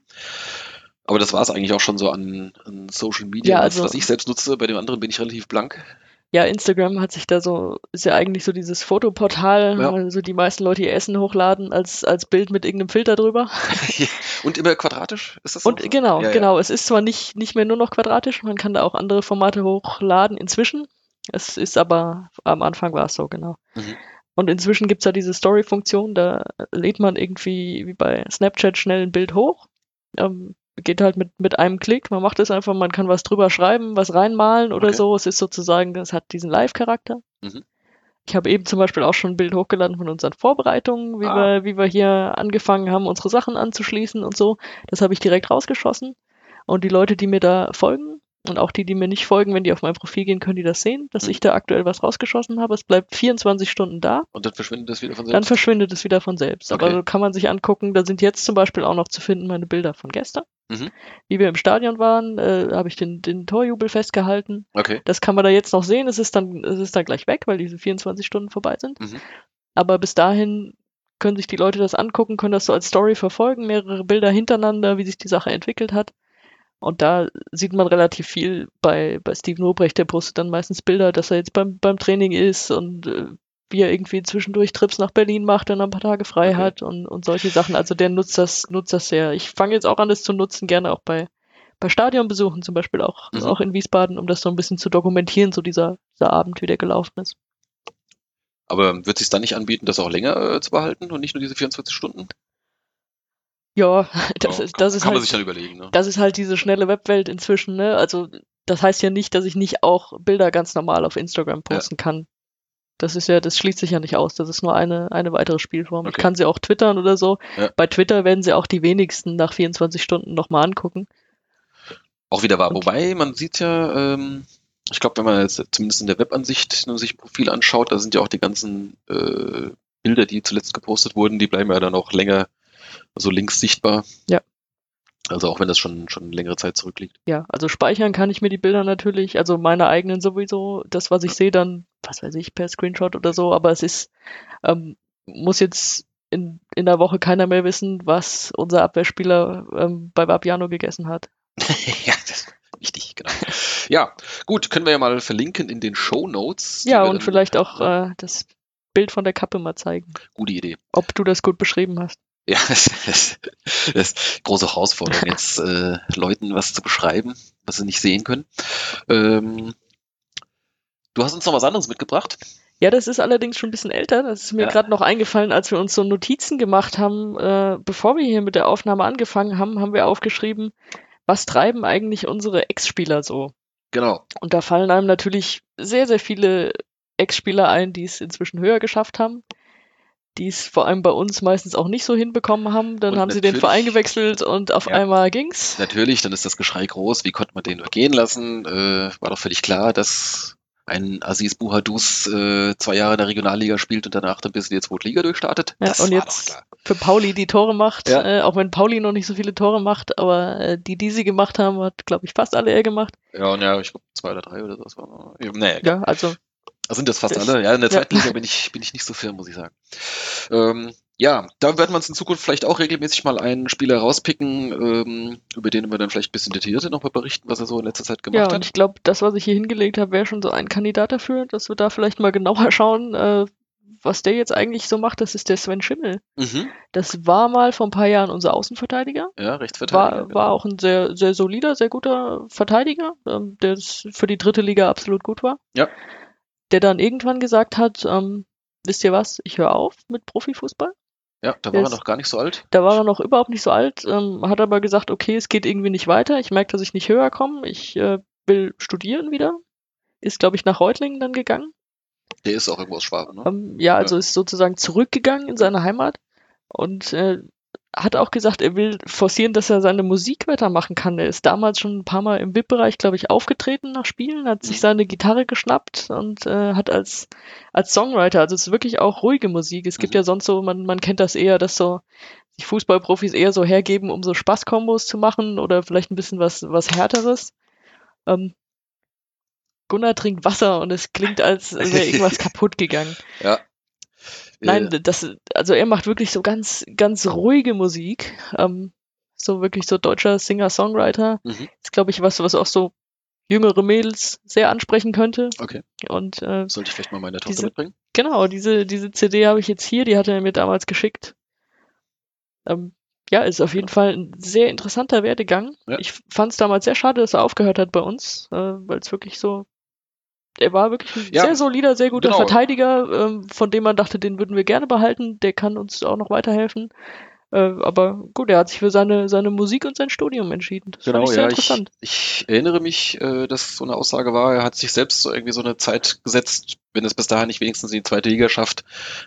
aber das war es eigentlich auch schon so an, an Social Media, ja, also, was ich selbst nutze. Bei dem anderen bin ich relativ blank ja, Instagram hat sich da so, ist ja eigentlich so dieses Fotoportal, ja. also die meisten Leute ihr Essen hochladen als, als Bild mit irgendeinem Filter drüber. Und immer quadratisch? Ist das so? Und genau, ja, genau. Ja. Es ist zwar nicht, nicht mehr nur noch quadratisch, man kann da auch andere Formate hochladen inzwischen. Es ist aber, am Anfang war es so, genau. Mhm. Und inzwischen gibt's ja diese Story-Funktion, da lädt man irgendwie wie bei Snapchat schnell ein Bild hoch. Ähm, geht halt mit, mit einem Klick. Man macht es einfach, man kann was drüber schreiben, was reinmalen oder okay. so. Es ist sozusagen, es hat diesen Live-Charakter. Mhm. Ich habe eben zum Beispiel auch schon ein Bild hochgeladen von unseren Vorbereitungen, wie, Ah. wir, wie wir hier angefangen haben, unsere Sachen anzuschließen und so. Das habe ich direkt rausgeschossen. Und die Leute, die mir da folgen und auch die, die mir nicht folgen, wenn die auf mein Profil gehen, können die das sehen, dass Mhm. ich da aktuell was rausgeschossen habe. Es bleibt 24 Stunden da. Und dann verschwindet das wieder von Dann selbst. verschwindet es wieder von selbst. Okay. Aber so kann man sich angucken, da sind jetzt zum Beispiel auch noch zu finden meine Bilder von gestern. Mhm. Wie wir im Stadion waren, äh, habe ich den, den Torjubel festgehalten. Okay. Das kann man da jetzt noch sehen. Es ist dann, es ist dann gleich weg, weil diese 24 Stunden vorbei sind. Mhm. Aber bis dahin können sich die Leute das angucken, können das so als Story verfolgen, mehrere Bilder hintereinander, wie sich die Sache entwickelt hat. Und da sieht man relativ viel bei, bei Steven Obrecht, der postet dann meistens Bilder, dass er jetzt beim, beim Training ist und äh, wie er irgendwie zwischendurch Trips nach Berlin macht, er ein paar Tage frei Okay. hat und, und solche Sachen. Also der nutzt das, nutzt das sehr. Ich fange jetzt auch an, das zu nutzen, gerne auch bei, bei Stadionbesuchen zum Beispiel auch, Mhm. auch in Wiesbaden, um das so ein bisschen zu dokumentieren, so dieser, dieser Abend, wie der gelaufen ist. Aber wird es sich dann nicht anbieten, das auch länger äh, zu behalten und nicht nur diese 24 Stunden? Ja, das Ja, ist, kann, das ist kann man halt, sich dann überlegen. Ne? das ist halt diese schnelle Webwelt inzwischen, ne? Also das heißt ja nicht, dass ich nicht auch Bilder ganz normal auf Instagram posten kann. Das ist ja, das schließt sich ja nicht aus. Das ist nur eine, eine weitere Spielform. Ich Okay. kann sie auch twittern oder so. Ja. Bei Twitter werden sie auch die wenigsten nach 24 Stunden nochmal angucken. Auch wieder wahr. Und- Wobei, man sieht ja, ähm, ich glaube, wenn man jetzt zumindest in der Webansicht nur sich ein Profil anschaut, da sind ja auch die ganzen äh, Bilder, die zuletzt gepostet wurden, die bleiben ja dann auch länger so links sichtbar. Ja. Also auch wenn das schon schon längere Zeit zurückliegt. Ja, also speichern kann ich mir die Bilder natürlich, also meine eigenen sowieso, das, was ich sehe, dann, was weiß ich, per Screenshot oder so, aber es ist, ähm, muss jetzt in, in der Woche keiner mehr wissen, was unser Abwehrspieler ähm, bei Vapiano gegessen hat. ja, das ist wichtig, genau. ja, gut, können wir ja mal verlinken in den Show Notes. Ja, und vielleicht auch äh, das Bild von der Kappe mal zeigen, Gute Idee. ob du das gut beschrieben hast. Ja, das, das, das ist große Herausforderung, jetzt äh, Leuten was zu beschreiben, was sie nicht sehen können. Ähm, du hast uns noch was anderes mitgebracht. Ja, das ist allerdings schon ein bisschen älter. Das ist mir Ja. gerade noch eingefallen, als wir uns so Notizen gemacht haben, äh, bevor wir hier mit der Aufnahme angefangen haben, haben wir aufgeschrieben, was treiben eigentlich unsere Ex-Spieler so? Genau. Und da fallen einem natürlich sehr, sehr viele Ex-Spieler ein, die es inzwischen höher geschafft haben, die es vor allem bei uns meistens auch nicht so hinbekommen haben. Dann Und haben sie den Verein gewechselt und auf Ja. einmal ging's. Natürlich, dann ist das Geschrei groß. Wie konnte man den nur gehen lassen? Äh, war doch völlig klar, dass ein Aziz Buhadus äh, zwei Jahre in der Regionalliga spielt und danach dann bis in die zweite Liga durchstartet. Ja, das und jetzt-. Für Pauli die Tore macht, Ja. äh, auch wenn Pauli noch nicht so viele Tore macht, aber äh, die, die sie gemacht haben, hat, glaube ich, fast alle er gemacht. Ja, und ja, ich glaube zwei oder drei oder so. War, naja, Ja, also Das sind das fast Das- alle. Ja, in der ja. zweiten Liga bin ich, bin ich nicht so firm, muss ich sagen. Ähm, ja, da werden wir uns in Zukunft vielleicht auch regelmäßig mal einen Spieler rauspicken, ähm, über den wir dann vielleicht ein bisschen detaillierter nochmal berichten, was er so in letzter Zeit Ja, gemacht und hat. ich glaube, das, was ich hier hingelegt habe, wäre schon so ein Kandidat dafür, dass wir da vielleicht mal genauer schauen, äh, was der jetzt eigentlich so macht. Das ist der Sven Schimmel. Mhm. Das war mal vor ein paar Jahren unser Außenverteidiger. Ja, Rechtsverteidiger. War, war auch ein sehr, sehr solider, sehr guter Verteidiger, ähm, der für die dritte Liga absolut gut war. Ja. Der dann irgendwann gesagt hat, ähm, wisst ihr was, ich höre auf mit Profifußball. Ja, da war er noch gar nicht so alt. Da war er noch überhaupt nicht so alt, ähm, hat aber gesagt, okay, es geht irgendwie nicht weiter. Ich merke, dass ich nicht höher komme. Ich äh, will studieren wieder. Ist, glaube ich, nach Reutlingen dann gegangen. Der ist auch irgendwo aus Schwaben, ne? Ähm, ja, also ist sozusagen zurückgegangen in seine Heimat und äh, hat auch gesagt, er will forcieren, dass er seine Musik weitermachen kann. Er ist damals schon ein paar Mal im VIP-Bereich, glaube ich, aufgetreten nach Spielen, hat sich Mhm. seine Gitarre geschnappt und äh, hat als, als Songwriter, also es ist wirklich auch ruhige Musik. Es gibt Mhm. ja sonst so, man, man kennt das eher, dass so sich Fußballprofis eher so hergeben, um so Spaßkombos zu machen oder vielleicht ein bisschen was, was härteres. Ähm, Gunnar trinkt Wasser und es klingt, als wäre irgendwas kaputt gegangen. Ja. Nein, das, also er macht wirklich so ganz, ganz ruhige Musik. Ähm, so wirklich so deutscher Singer-Songwriter. mhm. Ist, glaube ich, was, was auch so jüngere Mädels sehr ansprechen könnte. Okay, Und äh, sollte ich vielleicht mal meine Tochter Diese- mitbringen? genau, diese, diese CD habe ich jetzt hier, die hat er mir damals geschickt. Ähm, ja, ist auf jeden Fall ein sehr interessanter Werdegang. Ja. Ich fand es damals sehr schade, dass er aufgehört hat bei uns, äh, weil es wirklich so, er war wirklich ein Ja, sehr solider, sehr guter genau. Verteidiger, ähm, von dem man dachte, den würden wir gerne behalten, der kann uns auch noch weiterhelfen. Äh, aber gut, er hat sich für seine, seine Musik und sein Studium entschieden. Das Genau, fand ich sehr ja, ich, interessant. ich erinnere mich, äh, dass so eine Aussage war, er hat sich selbst so irgendwie so eine Zeit gesetzt, wenn es bis dahin nicht wenigstens in die zweite Liga schafft,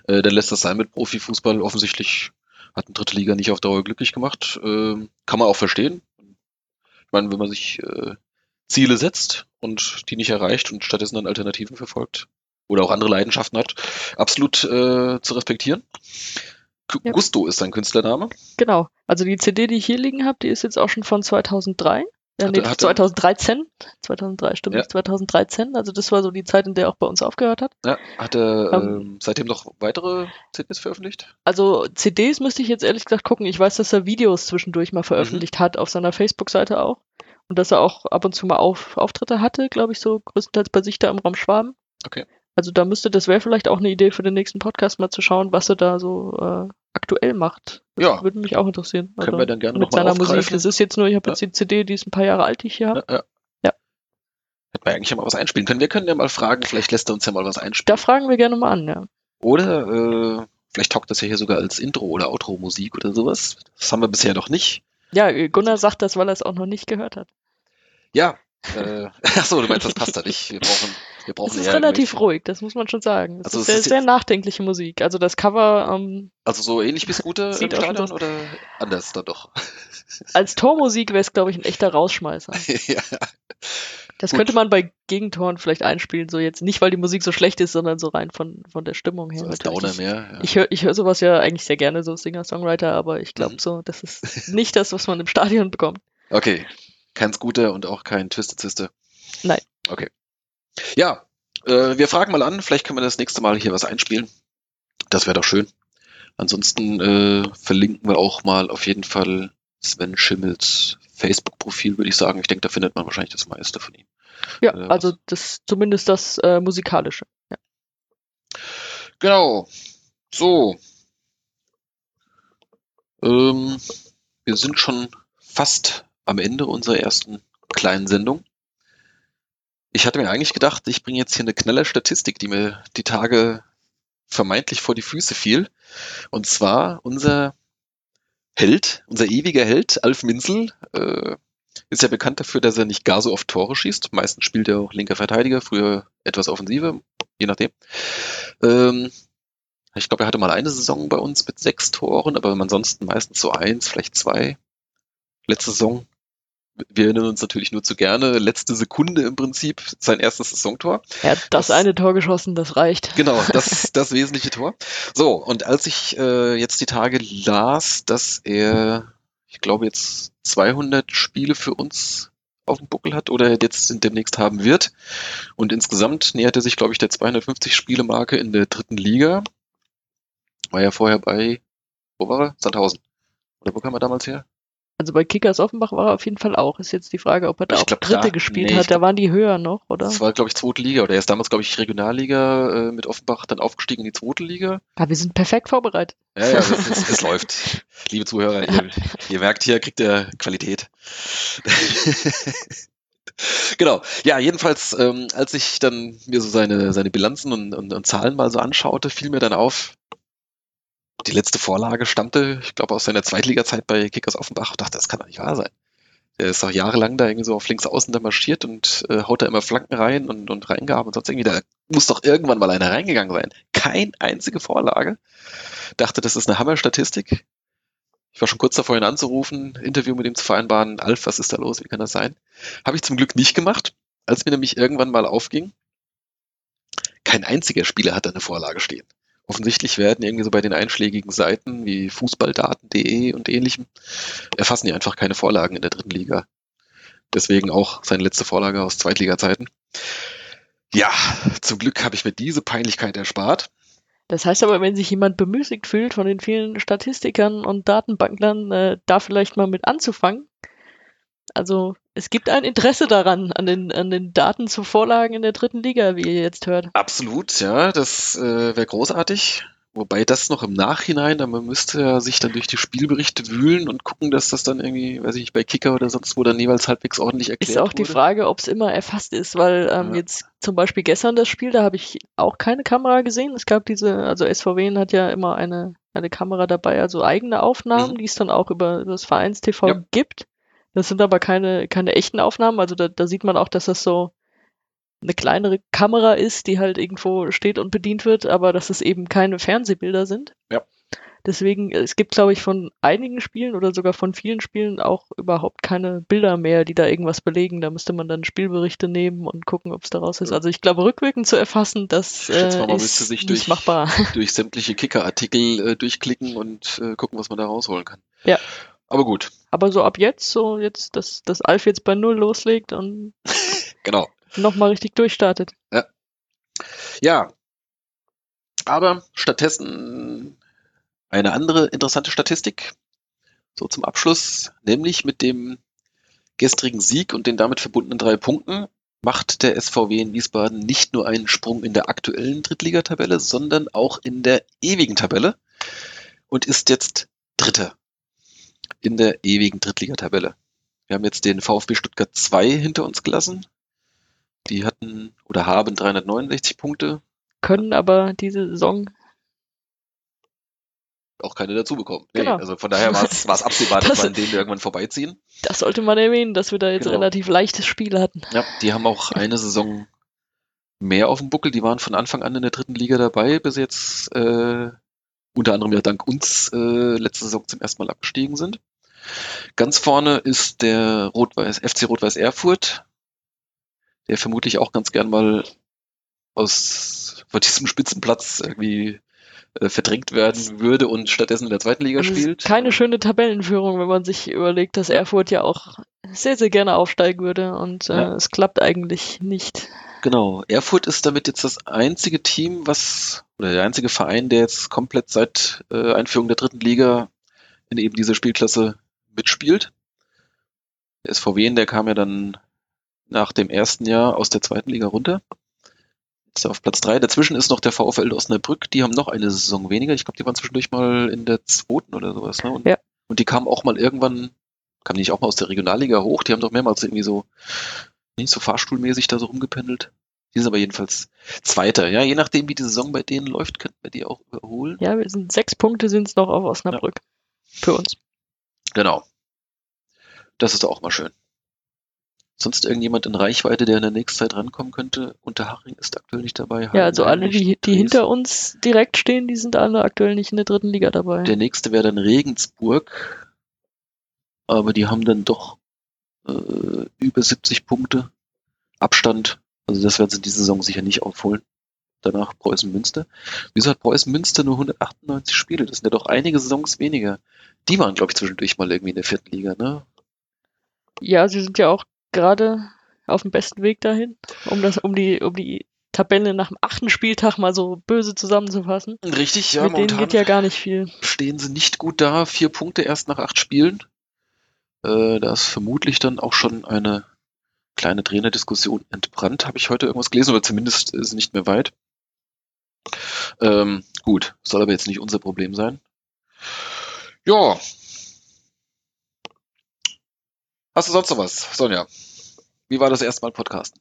äh, dann lässt das sein mit Profifußball. Offensichtlich hat eine dritte Liga nicht auf Dauer glücklich gemacht. Ähm, kann man auch verstehen. Ich meine, wenn man sich äh, Ziele setzt und die nicht erreicht und stattdessen dann Alternativen verfolgt oder auch andere Leidenschaften hat, absolut äh, zu respektieren. Gu- Ja. Gusto ist sein Künstlername. Genau. Also die CD, die ich hier liegen habe, die ist jetzt auch schon von 2003. Ja, Hatte- nee, hatte- 2013. 2003, stimmt Ja. nicht, 2013. Also das war so die Zeit, in der er auch bei uns aufgehört hat. Ja, hat er Ähm. ähm, seitdem noch weitere CDs veröffentlicht? Also CDs müsste ich jetzt ehrlich gesagt gucken. Ich weiß, dass er Videos zwischendurch Mhm. mal veröffentlicht hat, auf seiner Facebook-Seite auch. Und dass er auch ab und zu mal auf, Auftritte hatte, glaube ich, so größtenteils bei sich da im Raum Schwaben. Okay. Also da müsste, das wäre vielleicht auch eine Idee für den nächsten Podcast, mal zu schauen, was er da so äh, aktuell macht. Das Ja. würde mich auch interessieren. Können Also wir dann gerne mit seiner Musik. aufgreifen. Das ist jetzt nur, ich habe Ja. jetzt die CD, die ist ein paar Jahre alt, die ich hier habe. Ja, ja. Hätten wir eigentlich ja mal was einspielen können. Wir können ja mal fragen, vielleicht lässt er uns ja mal was Da einspielen. fragen wir gerne mal an, ja. Oder äh, vielleicht taugt das ja hier sogar als Intro- oder Outro-Musik oder sowas. Das haben wir bisher noch nicht. Ja, Gunnar sagt das, weil er es auch noch nicht gehört hat. Ja. Äh, achso, du meinst, das passt da nicht. Wir brauchen, wir brauchen Es ist relativ irgendwelche- ruhig, das muss man schon sagen. Es Also ist sehr, ist sehr nachdenkliche Musik. Also das Cover ähm, Also so ähnlich wie Scooter im Stadion oder anders dann doch? als Tormusik wäre es, glaube ich, ein echter Rausschmeißer. ja. Das Gut. könnte man bei Gegentoren vielleicht einspielen, so jetzt nicht, weil die Musik so schlecht ist, sondern so rein von, von der Stimmung her. So als. Downer mehr. Ja. Ich höre ich hör sowas ja eigentlich sehr gerne, so Singer-Songwriter, aber ich glaube Mhm. so, das ist nicht das, was man im Stadion bekommt. Okay. Kein Scooter und auch kein Twisted Sister. Nein. Okay. Ja, äh, wir fragen mal an. Vielleicht können wir das nächste Mal hier was einspielen. Das wäre doch schön. Ansonsten äh, verlinken wir auch mal auf jeden Fall Sven Schimmels Facebook-Profil, würde ich sagen. Ich denke, da findet man wahrscheinlich das meiste von ihm. Ja, Äh, also das zumindest das äh, musikalische. Ja. Genau. So. Ähm, wir sind schon fast am Ende unserer ersten kleinen Sendung. Ich hatte mir eigentlich gedacht, ich bringe jetzt hier eine knaller Statistik, die mir die Tage vermeintlich vor die Füße fiel. Und zwar unser Held, unser ewiger Held, Alf Minzel, äh, ist ja bekannt dafür, dass er nicht gar so oft Tore schießt. Meistens spielt er auch linker Verteidiger, früher etwas offensiver, je nachdem. Ähm, ich glaube, er hatte mal eine Saison bei uns mit sechs Toren, aber ansonsten meistens so eins, vielleicht zwei. Letzte Saison, wir erinnern uns natürlich nur zu gerne, letzte Sekunde im Prinzip, sein erstes Saisontor. Er hat das, Das- eine Tor geschossen, das reicht. Genau, das, das wesentliche Tor. So, und als ich äh, jetzt die Tage las, dass er, ich glaube, jetzt 200 Spiele für uns auf dem Buckel hat oder jetzt demnächst haben wird. Und insgesamt nähert er sich, glaube ich, der 250 Spiele-Marke in der dritten Liga. War ja vorher bei, wo war er? Sandhausen. Oder wo kam er damals her? Also bei Kickers Offenbach war er auf jeden Fall auch. Ist jetzt die Frage, ob er da Ich auch glaub, Dritte da- gespielt nee, hat. Da waren die höher noch, oder? Das war, glaube ich, zweite Liga. Oder er ist damals, glaube ich, Regionalliga äh, mit Offenbach dann aufgestiegen in die zweite Liga. Ah, wir sind perfekt vorbereitet. Ja, ja, es, es, es läuft. Liebe Zuhörer, ihr, ihr merkt hier, kriegt ihr Qualität. genau. Ja, jedenfalls, ähm, als ich dann mir so seine, seine Bilanzen und, und, und Zahlen mal so anschaute, fiel mir dann auf, die letzte Vorlage stammte, ich glaube, aus seiner Zweitliga-Zeit bei Kickers Offenbach. Ich dachte, das kann doch nicht wahr sein. Der ist doch jahrelang da irgendwie so auf links außen da marschiert und äh, haut da immer Flanken rein und, und Reingaben und sonst irgendwie. Da muss doch irgendwann mal einer reingegangen sein. Kein einzige Vorlage. Dachte, das ist eine Hammer-Statistik. Ich war schon kurz davor, ihn anzurufen, Interview mit ihm zu vereinbaren. Alf, was ist da los? Wie kann das sein? Habe ich zum Glück nicht gemacht, als mir nämlich irgendwann mal aufging. Kein einziger Spieler hat eine Vorlage stehen. Offensichtlich werden irgendwie so bei den einschlägigen Seiten wie Fußballdaten.de und ähnlichem erfassen die einfach keine Vorlagen in der dritten Liga. Deswegen auch seine letzte Vorlage aus Zweitliga-Zeiten. Ja, zum Glück habe ich mir diese Peinlichkeit erspart. Das heißt aber, wenn sich jemand bemüßigt fühlt von den vielen Statistikern und Datenbanklern, äh, da vielleicht mal mit anzufangen. Also es gibt ein Interesse daran, an den, an den Daten zu Vorlagen in der dritten Liga, wie ihr jetzt hört. Absolut, ja, das äh, wäre großartig. Wobei das noch im Nachhinein, da man müsste ja sich dann durch die Spielberichte wühlen und gucken, dass das dann irgendwie, weiß ich nicht, bei Kicker oder sonst wo dann jeweils halbwegs ordentlich erklärt Ist auch die wurde. Frage, ob es immer erfasst ist, weil ähm, Ja. jetzt zum Beispiel gestern das Spiel, da habe ich auch keine Kamera gesehen. Es gab diese, also SVW hat ja immer eine, eine Kamera dabei, also eigene Aufnahmen, Mhm. die es dann auch über das Vereinstv Ja. gibt. Das sind aber keine, keine echten Aufnahmen, also da, da sieht man auch, dass das so eine kleinere Kamera ist, die halt irgendwo steht und bedient wird, aber dass es eben keine Fernsehbilder sind. Ja. Deswegen, es gibt, glaube ich, von einigen Spielen oder sogar von vielen Spielen auch überhaupt keine Bilder mehr, die da irgendwas belegen. Da müsste man dann Spielberichte nehmen und gucken, ob es daraus ist. Also ich glaube, rückwirkend zu erfassen, das äh, man ist müsste sich durch- machbar. durch sämtliche Kicker-Artikel äh, durchklicken und äh, gucken, was man da rausholen kann. Ja. Aber gut, Aber so ab jetzt, so jetzt, dass, dass Alf jetzt bei Null loslegt und genau. nochmal richtig durchstartet. Ja. Aber stattdessen eine andere interessante Statistik. So zum Abschluss, nämlich mit dem gestrigen Sieg und den damit verbundenen drei Punkten macht der SVW in Wiesbaden nicht nur einen Sprung in der aktuellen Drittligatabelle, sondern auch in der ewigen Tabelle und ist jetzt Dritter in der ewigen Drittligatabelle. Wir haben jetzt den VfB Stuttgart 2 hinter uns gelassen. Die hatten oder haben 369 Punkte, Können aber diese Saison, auch keine dazu bekommen. Nee, Genau. Also von daher war es absehbar, dass Das- wir an denen irgendwann vorbeiziehen. das sollte man erwähnen, dass wir da jetzt Genau. relativ leichtes Spiel hatten. Ja, die haben auch eine Saison mehr auf dem Buckel. Die waren von Anfang an in der dritten Liga dabei, bis jetzt äh, unter anderem ja dank uns äh, letzte Saison zum ersten Mal abgestiegen sind. Ganz vorne ist der Rot-Weiß, FC Rot-Weiß Erfurt, der vermutlich auch ganz gern mal aus von diesem Spitzenplatz irgendwie äh, verdrängt werden würde und stattdessen in der zweiten Liga spielt. keine schöne Tabellenführung, wenn man sich überlegt, dass Erfurt ja auch sehr, sehr gerne aufsteigen würde und äh, Ja. es klappt eigentlich nicht. Genau. Erfurt ist damit jetzt das einzige Team, was, oder der einzige Verein, der jetzt komplett seit äh, Einführung der dritten Liga in eben dieser Spielklasse mitspielt. Der SVW, der kam ja dann nach dem ersten Jahr aus der zweiten Liga runter. Jetzt auf Platz drei. Dazwischen ist noch der VfL Osnabrück. Die haben noch eine Saison weniger. Ich glaube, die waren zwischendurch mal in der zweiten oder sowas. Ne? Und, Ja. und die kamen auch mal irgendwann, kamen die nicht auch mal aus der Regionalliga hoch. Die haben doch mehrmals irgendwie so, nicht so fahrstuhlmäßig da so rumgependelt. Die sind aber jedenfalls Zweiter. Ja, je nachdem, wie die Saison bei denen läuft, könnten wir die auch überholen. Ja, wir sind sechs Punkte sind es noch auf Osnabrück. Für uns. Genau. Das ist auch mal schön. Sonst irgendjemand in Reichweite, der in der nächsten Zeit rankommen könnte? Unterhaching ist aktuell nicht dabei. Ja, also alle, die, die hinter uns direkt stehen, die sind alle aktuell nicht in der dritten Liga dabei. Der nächste wäre dann Regensburg. Aber die haben dann doch äh, über 70 Punkte Abstand. Also das werden sie diese Saison sicher nicht aufholen. Danach Preußen Münster. Wieso hat Preußen Münster nur 198 Spiele? Das sind ja doch einige Saisons weniger. Die waren, glaube ich, zwischendurch mal irgendwie in der vierten Liga, ne? Ja, sie sind ja auch gerade auf dem besten Weg dahin, um das, um die, um die Tabelle nach dem achten Spieltag mal so böse zusammenzufassen. Richtig, ja, Mit denen geht ja gar nicht viel. stehen sie nicht gut da. Vier Punkte erst nach acht Spielen. Äh, da ist vermutlich dann auch schon eine kleine Trainerdiskussion entbrannt. Habe ich heute irgendwas gelesen, oder zumindest ist es nicht mehr weit. Ähm, gut, soll aber jetzt nicht unser Problem sein. Ja. Hast du sonst noch was, Sonja? Wie war das erste Mal Podcasten?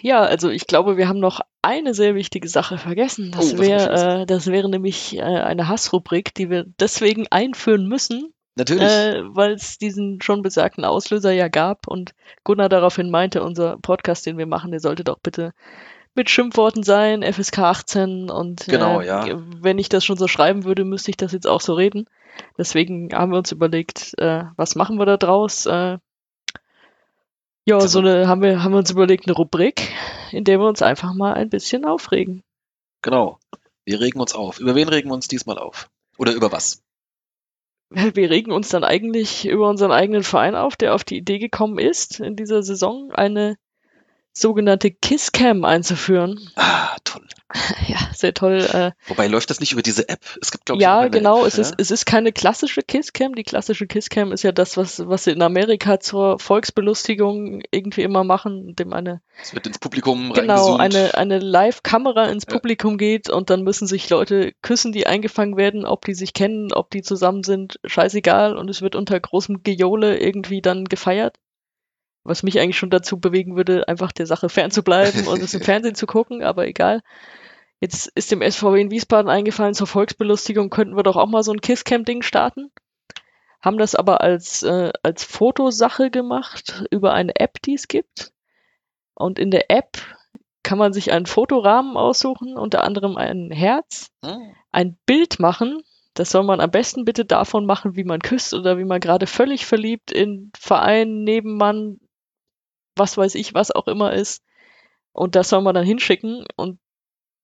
Ja, also ich glaube, wir haben noch eine sehr wichtige Sache vergessen. Oh, Das hab ich wäre, äh, das wäre nämlich äh, eine Hassrubrik, die wir deswegen einführen müssen, Natürlich. äh, weil es diesen schon besagten Auslöser ja gab und Gunnar daraufhin meinte, unser Podcast, den wir machen, der sollte doch bitte mit Schimpfworten sein, FSK 18 und Genau, äh, ja. wenn ich das schon so schreiben würde, müsste ich das jetzt auch so reden. Deswegen haben wir uns überlegt, äh, was machen wir da draus? Äh, ja, so eine haben wir haben wir uns überlegt eine Rubrik, in der wir uns einfach mal ein bisschen aufregen. genau. Wir regen uns auf. Über wen regen wir uns diesmal auf? Oder über was? Wir regen uns dann eigentlich über unseren eigenen Verein auf, der auf die Idee gekommen ist, in dieser Saison eine sogenannte Kisscam einzuführen. Ah, toll. Ja, sehr toll. Äh, Wobei läuft das nicht über diese App? Es gibt, glaube ich, ja, eine genau. App, Es ist, es ist keine klassische Kisscam. Die klassische Kisscam ist ja das, was, was sie in Amerika zur Volksbelustigung irgendwie immer machen, dem eine Es wird ins Publikum Genau, eine, eine Live-Kamera ins Ja. Publikum geht und dann müssen sich Leute küssen, die eingefangen werden, ob die sich kennen, ob die zusammen sind, scheißegal. Und es wird unter großem Gejohle irgendwie dann gefeiert. Was mich eigentlich schon dazu bewegen würde, einfach der Sache fernzubleiben und es im Fernsehen zu gucken, aber egal. Jetzt ist dem SVW in Wiesbaden eingefallen, zur Volksbelustigung könnten wir doch auch mal so ein Kisscam-Ding starten. Haben das aber als, äh, als Fotosache gemacht über eine App, die es gibt. Und in der App kann man sich einen Fotorahmen aussuchen, unter anderem ein Herz, Hm. ein Bild machen. Das soll man am besten bitte davon machen, wie man küsst oder wie man gerade völlig verliebt in Verein, Nebenmann, was weiß ich, was auch immer ist. Und das soll man dann hinschicken. Und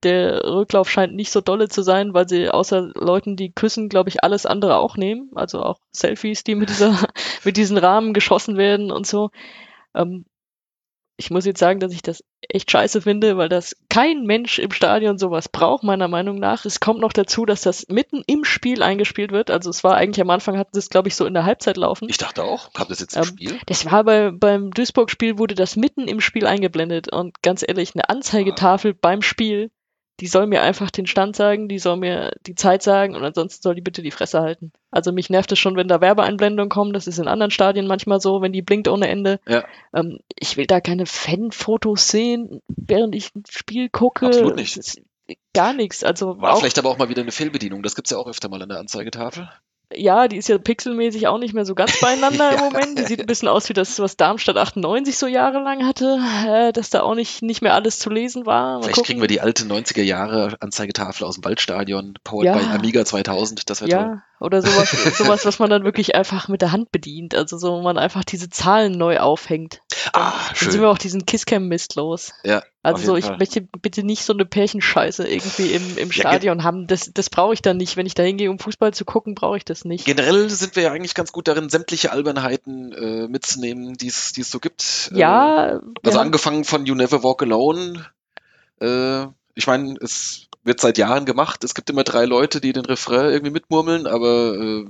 der Rücklauf scheint nicht so dolle zu sein, weil sie außer Leuten, die küssen, glaube ich, alles andere auch nehmen. Also auch Selfies, die mit dieser, mit diesen Rahmen geschossen werden und so. Ähm, ich muss jetzt sagen, dass ich das echt scheiße finde, weil das kein Mensch im Stadion sowas braucht, meiner Meinung nach. Es kommt noch dazu, dass das mitten im Spiel eingespielt wird. Also es war eigentlich am Anfang, hatten sie es, glaube ich, so in der Halbzeit laufen. Ich dachte auch, habt das jetzt im Ähm, Spiel? Das war bei, beim Duisburg-Spiel, wurde das mitten im Spiel eingeblendet. Und ganz ehrlich, eine Anzeigetafel beim Spiel, die soll mir einfach den Stand sagen, die soll mir die Zeit sagen und ansonsten soll die bitte die Fresse halten. Also mich nervt es schon, wenn da Werbeeinblendungen kommen. Das ist in anderen Stadien manchmal so, wenn die blinkt ohne Ende. Ja. Ähm, ich will da keine Fanfotos sehen, während ich ein Spiel gucke. Absolut nicht. Gar nichts. Also War vielleicht aber auch mal wieder eine Fehlbedienung. Das gibt's ja auch öfter mal an der Anzeigetafel. Ja, die ist ja pixelmäßig auch nicht mehr so ganz beieinander im. Moment. Die sieht ein bisschen aus wie das, was Darmstadt 98 so jahrelang hatte, äh, dass da auch nicht, nicht mehr alles zu lesen war. Mal Vielleicht gucken. kriegen wir die alte 90er Jahre Anzeigetafel aus dem Waldstadion, powered Ja. by Amiga 2000. Das wäre toll. Ja, oder sowas, sowas, was man dann wirklich einfach mit der Hand bedient. Also so, wo man einfach diese Zahlen neu aufhängt. Ah, Dann sind schön. wir auch diesen Kisscam-Mist los. Ja, Also so, ich Fall. möchte bitte nicht so eine Pärchenscheiße irgendwie im, im Stadion haben. Das, das brauche ich dann nicht. Wenn ich da hingehe, um Fußball zu gucken, brauche ich das nicht. Generell sind wir ja eigentlich ganz gut darin, sämtliche Albernheiten äh, mitzunehmen, die es so gibt. Äh, Ja, wir Also angefangen von You Never Walk Alone. Äh, ich meine, es wird seit Jahren gemacht. Es gibt immer drei Leute, die den Refrain irgendwie mitmurmeln, aber äh,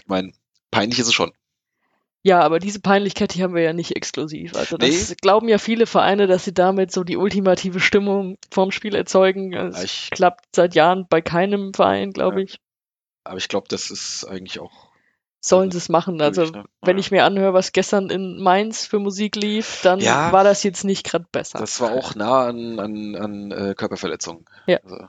ich meine, peinlich ist es schon. Ja, aber diese Peinlichkeit, die haben wir ja nicht exklusiv. Also das Nee. glauben ja viele Vereine, dass sie damit so die ultimative Stimmung vorm Spiel erzeugen. Es Ja, ich- klappt seit Jahren bei keinem Verein, glaube Ja. ich. Aber ich glaube, das ist eigentlich auch. Sollen sie es machen. Also ne? wenn Ja. ich mir anhöre, was gestern in Mainz für Musik lief, dann Ja. war das jetzt nicht gerade besser. Das war auch nah an, an, an äh, Körperverletzungen. Ja. Also,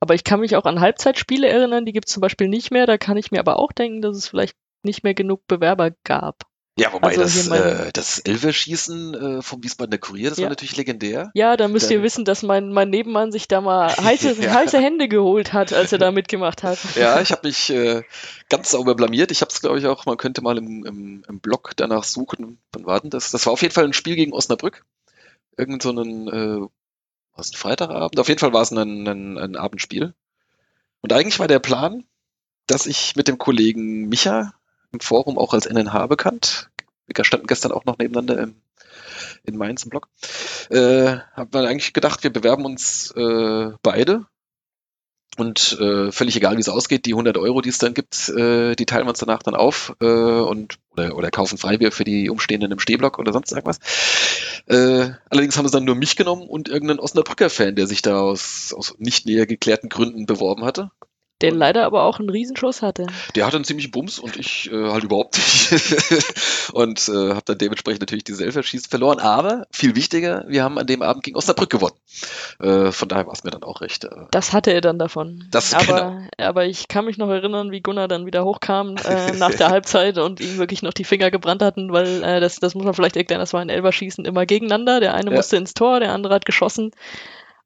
Aber ich kann mich auch an Halbzeitspiele erinnern, die gibt es zum Beispiel nicht mehr. Da kann ich mir aber auch denken, dass es vielleicht nicht mehr genug Bewerber gab. ja, wobei Also das, äh, das Elverschießen äh, vom Wiesbadener Kurier, das Ja. war natürlich legendär. Ja, da müsst ihr Dann- wissen, dass mein, mein Nebenmann sich da mal heiße, Ja. heiße Hände geholt hat, als er da mitgemacht hat. Ja, ich habe mich äh, ganz sauber blamiert. Ich habe es, glaube ich, auch, man könnte mal im, im, im Blog danach suchen. Wann war denn das? Das war auf jeden Fall ein Spiel gegen Osnabrück. Irgend so ein, äh, war es ein Freitagabend? Auf jeden Fall war es ein, ein, ein Abendspiel. Und eigentlich war der Plan, dass ich mit dem Kollegen Micha im Forum auch als NNH bekannt, wir standen gestern auch noch nebeneinander im, in Mainz im Blog, äh, hat man eigentlich gedacht, wir bewerben uns äh, beide und äh, völlig egal, wie es ausgeht, die 100 Euro, die es dann gibt, äh, die teilen wir uns danach dann auf äh, und oder, oder kaufen Freibier für die Umstehenden im Stehblock oder sonst irgendwas. Äh, allerdings haben sie dann nur mich genommen und irgendeinen Osnabrücker Fan, der sich da aus, aus nicht näher geklärten Gründen beworben hatte. Der leider aber auch einen Riesenschuss hatte. Der hatte einen ziemlichen Bums und ich äh, halt überhaupt nicht. und äh, habe dann dementsprechend natürlich die Selferschießen verloren. Aber viel wichtiger, wir haben an dem Abend gegen Osnabrück gewonnen. Äh, von daher war es mir dann auch recht. Äh, Das hatte er dann davon. Das- aber, aber ich kann mich noch erinnern, wie Gunnar dann wieder hochkam äh, nach der Halbzeit und ihm wirklich noch die Finger gebrannt hatten, weil äh, das, das muss man vielleicht erklären, das war ein Elberschießen immer gegeneinander. Der eine Ja. musste ins Tor, der andere hat geschossen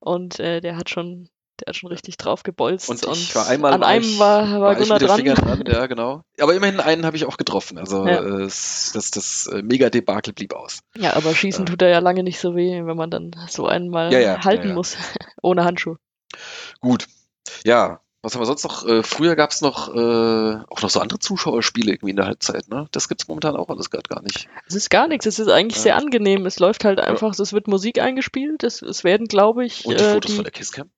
und äh, der hat schon, der hat schon richtig drauf gebolzt. Und ich war einmal an einem war, war, Gunnar dran. Dran, ja genau. Aber immerhin einen habe ich auch getroffen. Also Ja. äh, es- das, das äh, Mega-Debakel blieb aus. Ja, aber schießen Ja. tut er ja lange nicht so weh, wenn man dann so einen mal Ja, ja, halten ja, ja. muss, ohne Handschuh. Gut. Ja, Was haben wir sonst noch? Äh, früher gab es noch äh, auch noch so andere Zuschauerspiele irgendwie in der Halbzeit, ne? Das gibt's momentan auch alles gerade gar nicht. Es ist gar nichts, es ist eigentlich Ja. sehr angenehm. Es läuft halt einfach, es wird Musik eingespielt, es, es werden, glaube ich, Und die äh, Fotos die, von der Kisscam?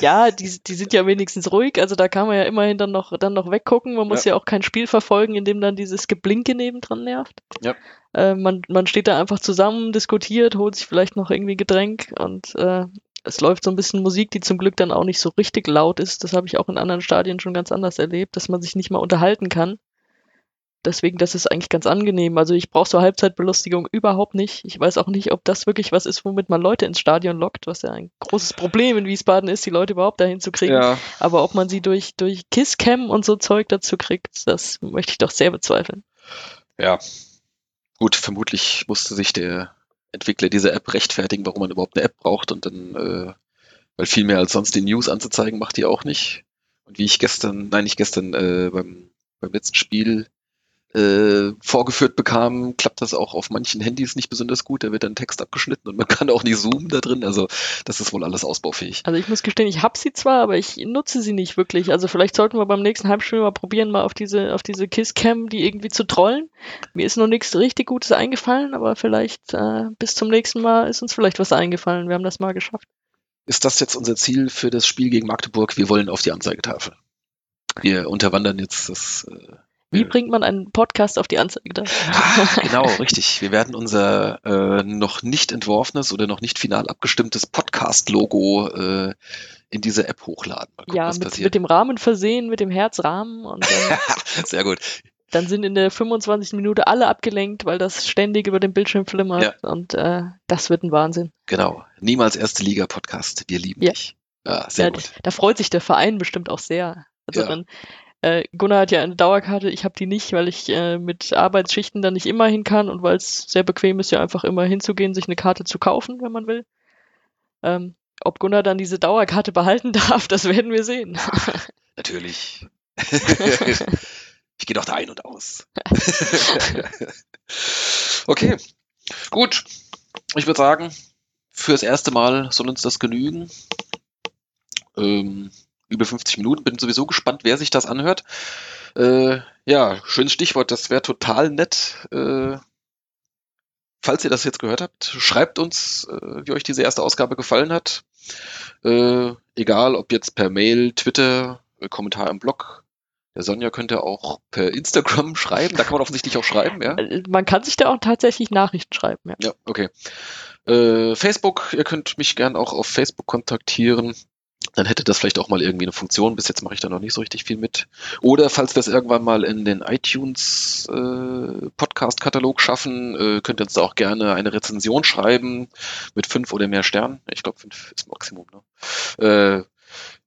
Ja, die, die sind ja wenigstens ruhig, also da kann man ja immerhin dann noch, dann noch weggucken. Man muss ja. auch kein Spiel verfolgen, in dem dann dieses Geblinke nebendran nervt. Ja. Äh, man, man steht da einfach zusammen, diskutiert, holt sich vielleicht noch irgendwie Getränk und äh, es läuft so ein bisschen Musik, die zum Glück dann auch nicht so richtig laut ist. Das habe ich auch in anderen Stadien schon ganz anders erlebt, dass man sich nicht mal unterhalten kann. Deswegen, das ist eigentlich ganz angenehm. Also ich brauche so Halbzeitbelustigung überhaupt nicht. Ich weiß auch nicht, ob das wirklich was ist, womit man Leute ins Stadion lockt, was ja ein großes Problem in Wiesbaden ist, die Leute überhaupt dahin zu kriegen. Ja, Aber ob man sie durch, durch Kisscam und so Zeug dazu kriegt, das möchte ich doch sehr bezweifeln. ja. Gut, vermutlich musste sich der Entwickler dieser App rechtfertigen, warum man überhaupt eine App braucht und dann, äh, weil viel mehr als sonst die News anzuzeigen, macht die auch nicht. Und wie ich gestern, nein, nicht gestern, äh, beim, beim letzten Spiel äh, vorgeführt bekam, klappt das auch auf manchen Handys nicht besonders gut. Da wird dann Text abgeschnitten und man kann auch nicht zoomen da drin. Also das ist wohl alles ausbaufähig. Also ich muss gestehen, ich habe sie zwar, aber ich nutze sie nicht wirklich. Also vielleicht sollten wir beim nächsten Heimspiel mal probieren, mal auf diese, auf diese Kisscam, die irgendwie zu trollen. Mir ist noch nichts richtig Gutes eingefallen, aber vielleicht äh, bis zum nächsten Mal ist uns vielleicht was eingefallen. Wir haben das mal geschafft. Ist das jetzt unser Ziel für das Spiel gegen Magdeburg? Wir wollen auf die Anzeigetafel. Wir unterwandern jetzt das. Äh, Wie wir- bringt man einen Podcast auf die Anzeige? da? Ah, genau, richtig. Wir werden unser äh, noch nicht entworfenes oder noch nicht final abgestimmtes Podcast-Logo äh, in diese App hochladen. Mal gucken, ja, was mit, passiert. mit dem Rahmen versehen, mit dem Herzrahmen und dann, Sehr gut. dann sind in der 25. Minute alle abgelenkt, weil das ständig über den Bildschirm flimmert und äh, das wird ein Wahnsinn. Genau. Niemals erste Liga-Podcast. Wir lieben Ja. dich. Ja, sehr Ja, gut. Da freut sich der Verein bestimmt auch sehr. Also Ja. dann, äh, Gunnar hat ja eine Dauerkarte, ich habe die nicht, weil ich äh, mit Arbeitsschichten dann nicht immer hin kann und weil es sehr bequem ist, ja einfach immer hinzugehen, sich eine Karte zu kaufen, wenn man will. Ähm, ob Gunnar dann diese Dauerkarte behalten darf, das werden wir sehen. Natürlich. ich gehe doch da ein und aus. okay. Gut. Ich würde sagen, fürs erste Mal soll uns das genügen. Ähm, über 50 Minuten. Bin sowieso gespannt, wer sich das anhört. Äh, ja, schönes Stichwort. Das wäre total nett. Äh, falls ihr das jetzt gehört habt, schreibt uns, äh, wie euch diese erste Ausgabe gefallen hat. Äh, egal, ob jetzt per Mail, Twitter, äh, Kommentar im Blog. Der Sonja könnte auch per Instagram schreiben. Da kann man offensichtlich auch schreiben, ja. Äh, Man kann sich da auch tatsächlich Nachrichten schreiben, ja. Ja, okay. Facebook, ihr könnt mich gern auch auf Facebook kontaktieren. Dann hätte das vielleicht auch mal irgendwie eine Funktion. Bis jetzt mache ich da noch nicht so richtig viel mit. Oder falls wir es irgendwann mal in den iTunes äh, Podcast-Katalog schaffen, äh, könnt ihr uns da auch gerne eine Rezension schreiben mit fünf oder mehr Sternen. Ich glaube, fünf ist Maximum. Ne? Äh,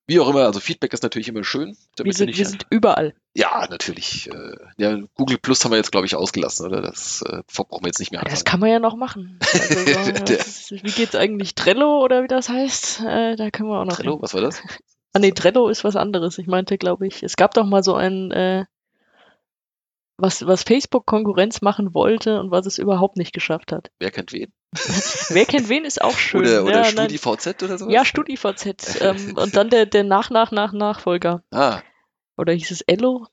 wie auch immer, also Feedback ist natürlich immer schön. Wir sind, nicht wir sind überall. ja, natürlich. Äh, ja, Google Plus haben wir jetzt, glaube ich, ausgelassen, oder? Das äh, brauchen wir jetzt nicht mehr Das kann man ja noch machen. Also das ist, wie geht's eigentlich? Trello oder wie das heißt? Äh, da können wir auch noch. Trello, was war das? Ah nee, Trello ist was anderes. Ich meinte, glaube ich, es gab doch mal so ein, äh, was, was Facebook Konkurrenz machen wollte und was es überhaupt nicht geschafft hat. Wer kennt wen? Wer kennt wen ist auch schön. Oder, oder ja, nein. StudiVZ oder sowas? ja, StudiVZ. ähm, und dann der, der nach, nach, nach Nachfolger. Ah, Oder hieß es Ello?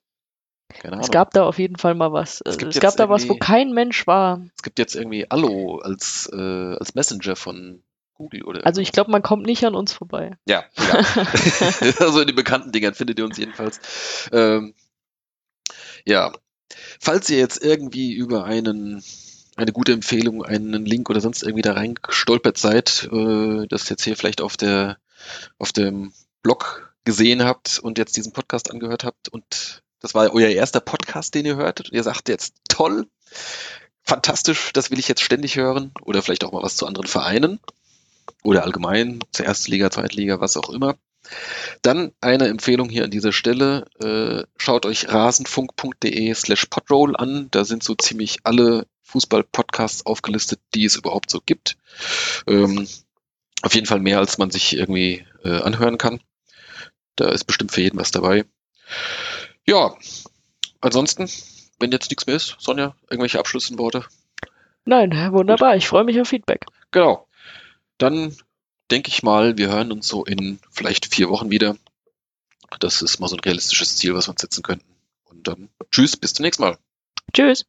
keine Ahnung. Es gab da auf jeden Fall mal was. Es Es, gab da was, wo kein Mensch war. Es gibt jetzt irgendwie Allo als, äh, als Messenger von Google oder Also ich glaube, man kommt nicht an uns vorbei. Ja, egal. also in den bekannten Dingern findet ihr uns jedenfalls. Ähm, ja. Falls ihr jetzt irgendwie über einen eine gute Empfehlung, einen Link oder sonst irgendwie da reingestolpert seid, äh, das jetzt hier vielleicht auf der auf dem Blog gesehen habt und jetzt diesen Podcast angehört habt und das war euer erster Podcast, den ihr hörtet ihr sagt jetzt toll, fantastisch, das will ich jetzt ständig hören oder vielleicht auch mal was zu anderen Vereinen oder allgemein zur Erstliga, Zweitliga, was auch immer. Dann eine Empfehlung hier an dieser Stelle. Äh, schaut euch rasenfunk.de slash podroll an. Da sind so ziemlich alle Fußball-Podcasts aufgelistet, die es überhaupt so gibt. Ähm, auf jeden Fall mehr, als man sich irgendwie äh, anhören kann. Da ist bestimmt für jeden was dabei. Ja, ansonsten, wenn jetzt nichts mehr ist, Sonja, irgendwelche abschließenden Worte? Nein, wunderbar. Ich freue mich auf Feedback. Genau. Dann denke ich mal, wir hören uns so in vielleicht vier Wochen wieder. Das ist mal so ein realistisches Ziel, was wir uns setzen könnten. Und dann tschüss, bis zum nächsten Mal. Tschüss.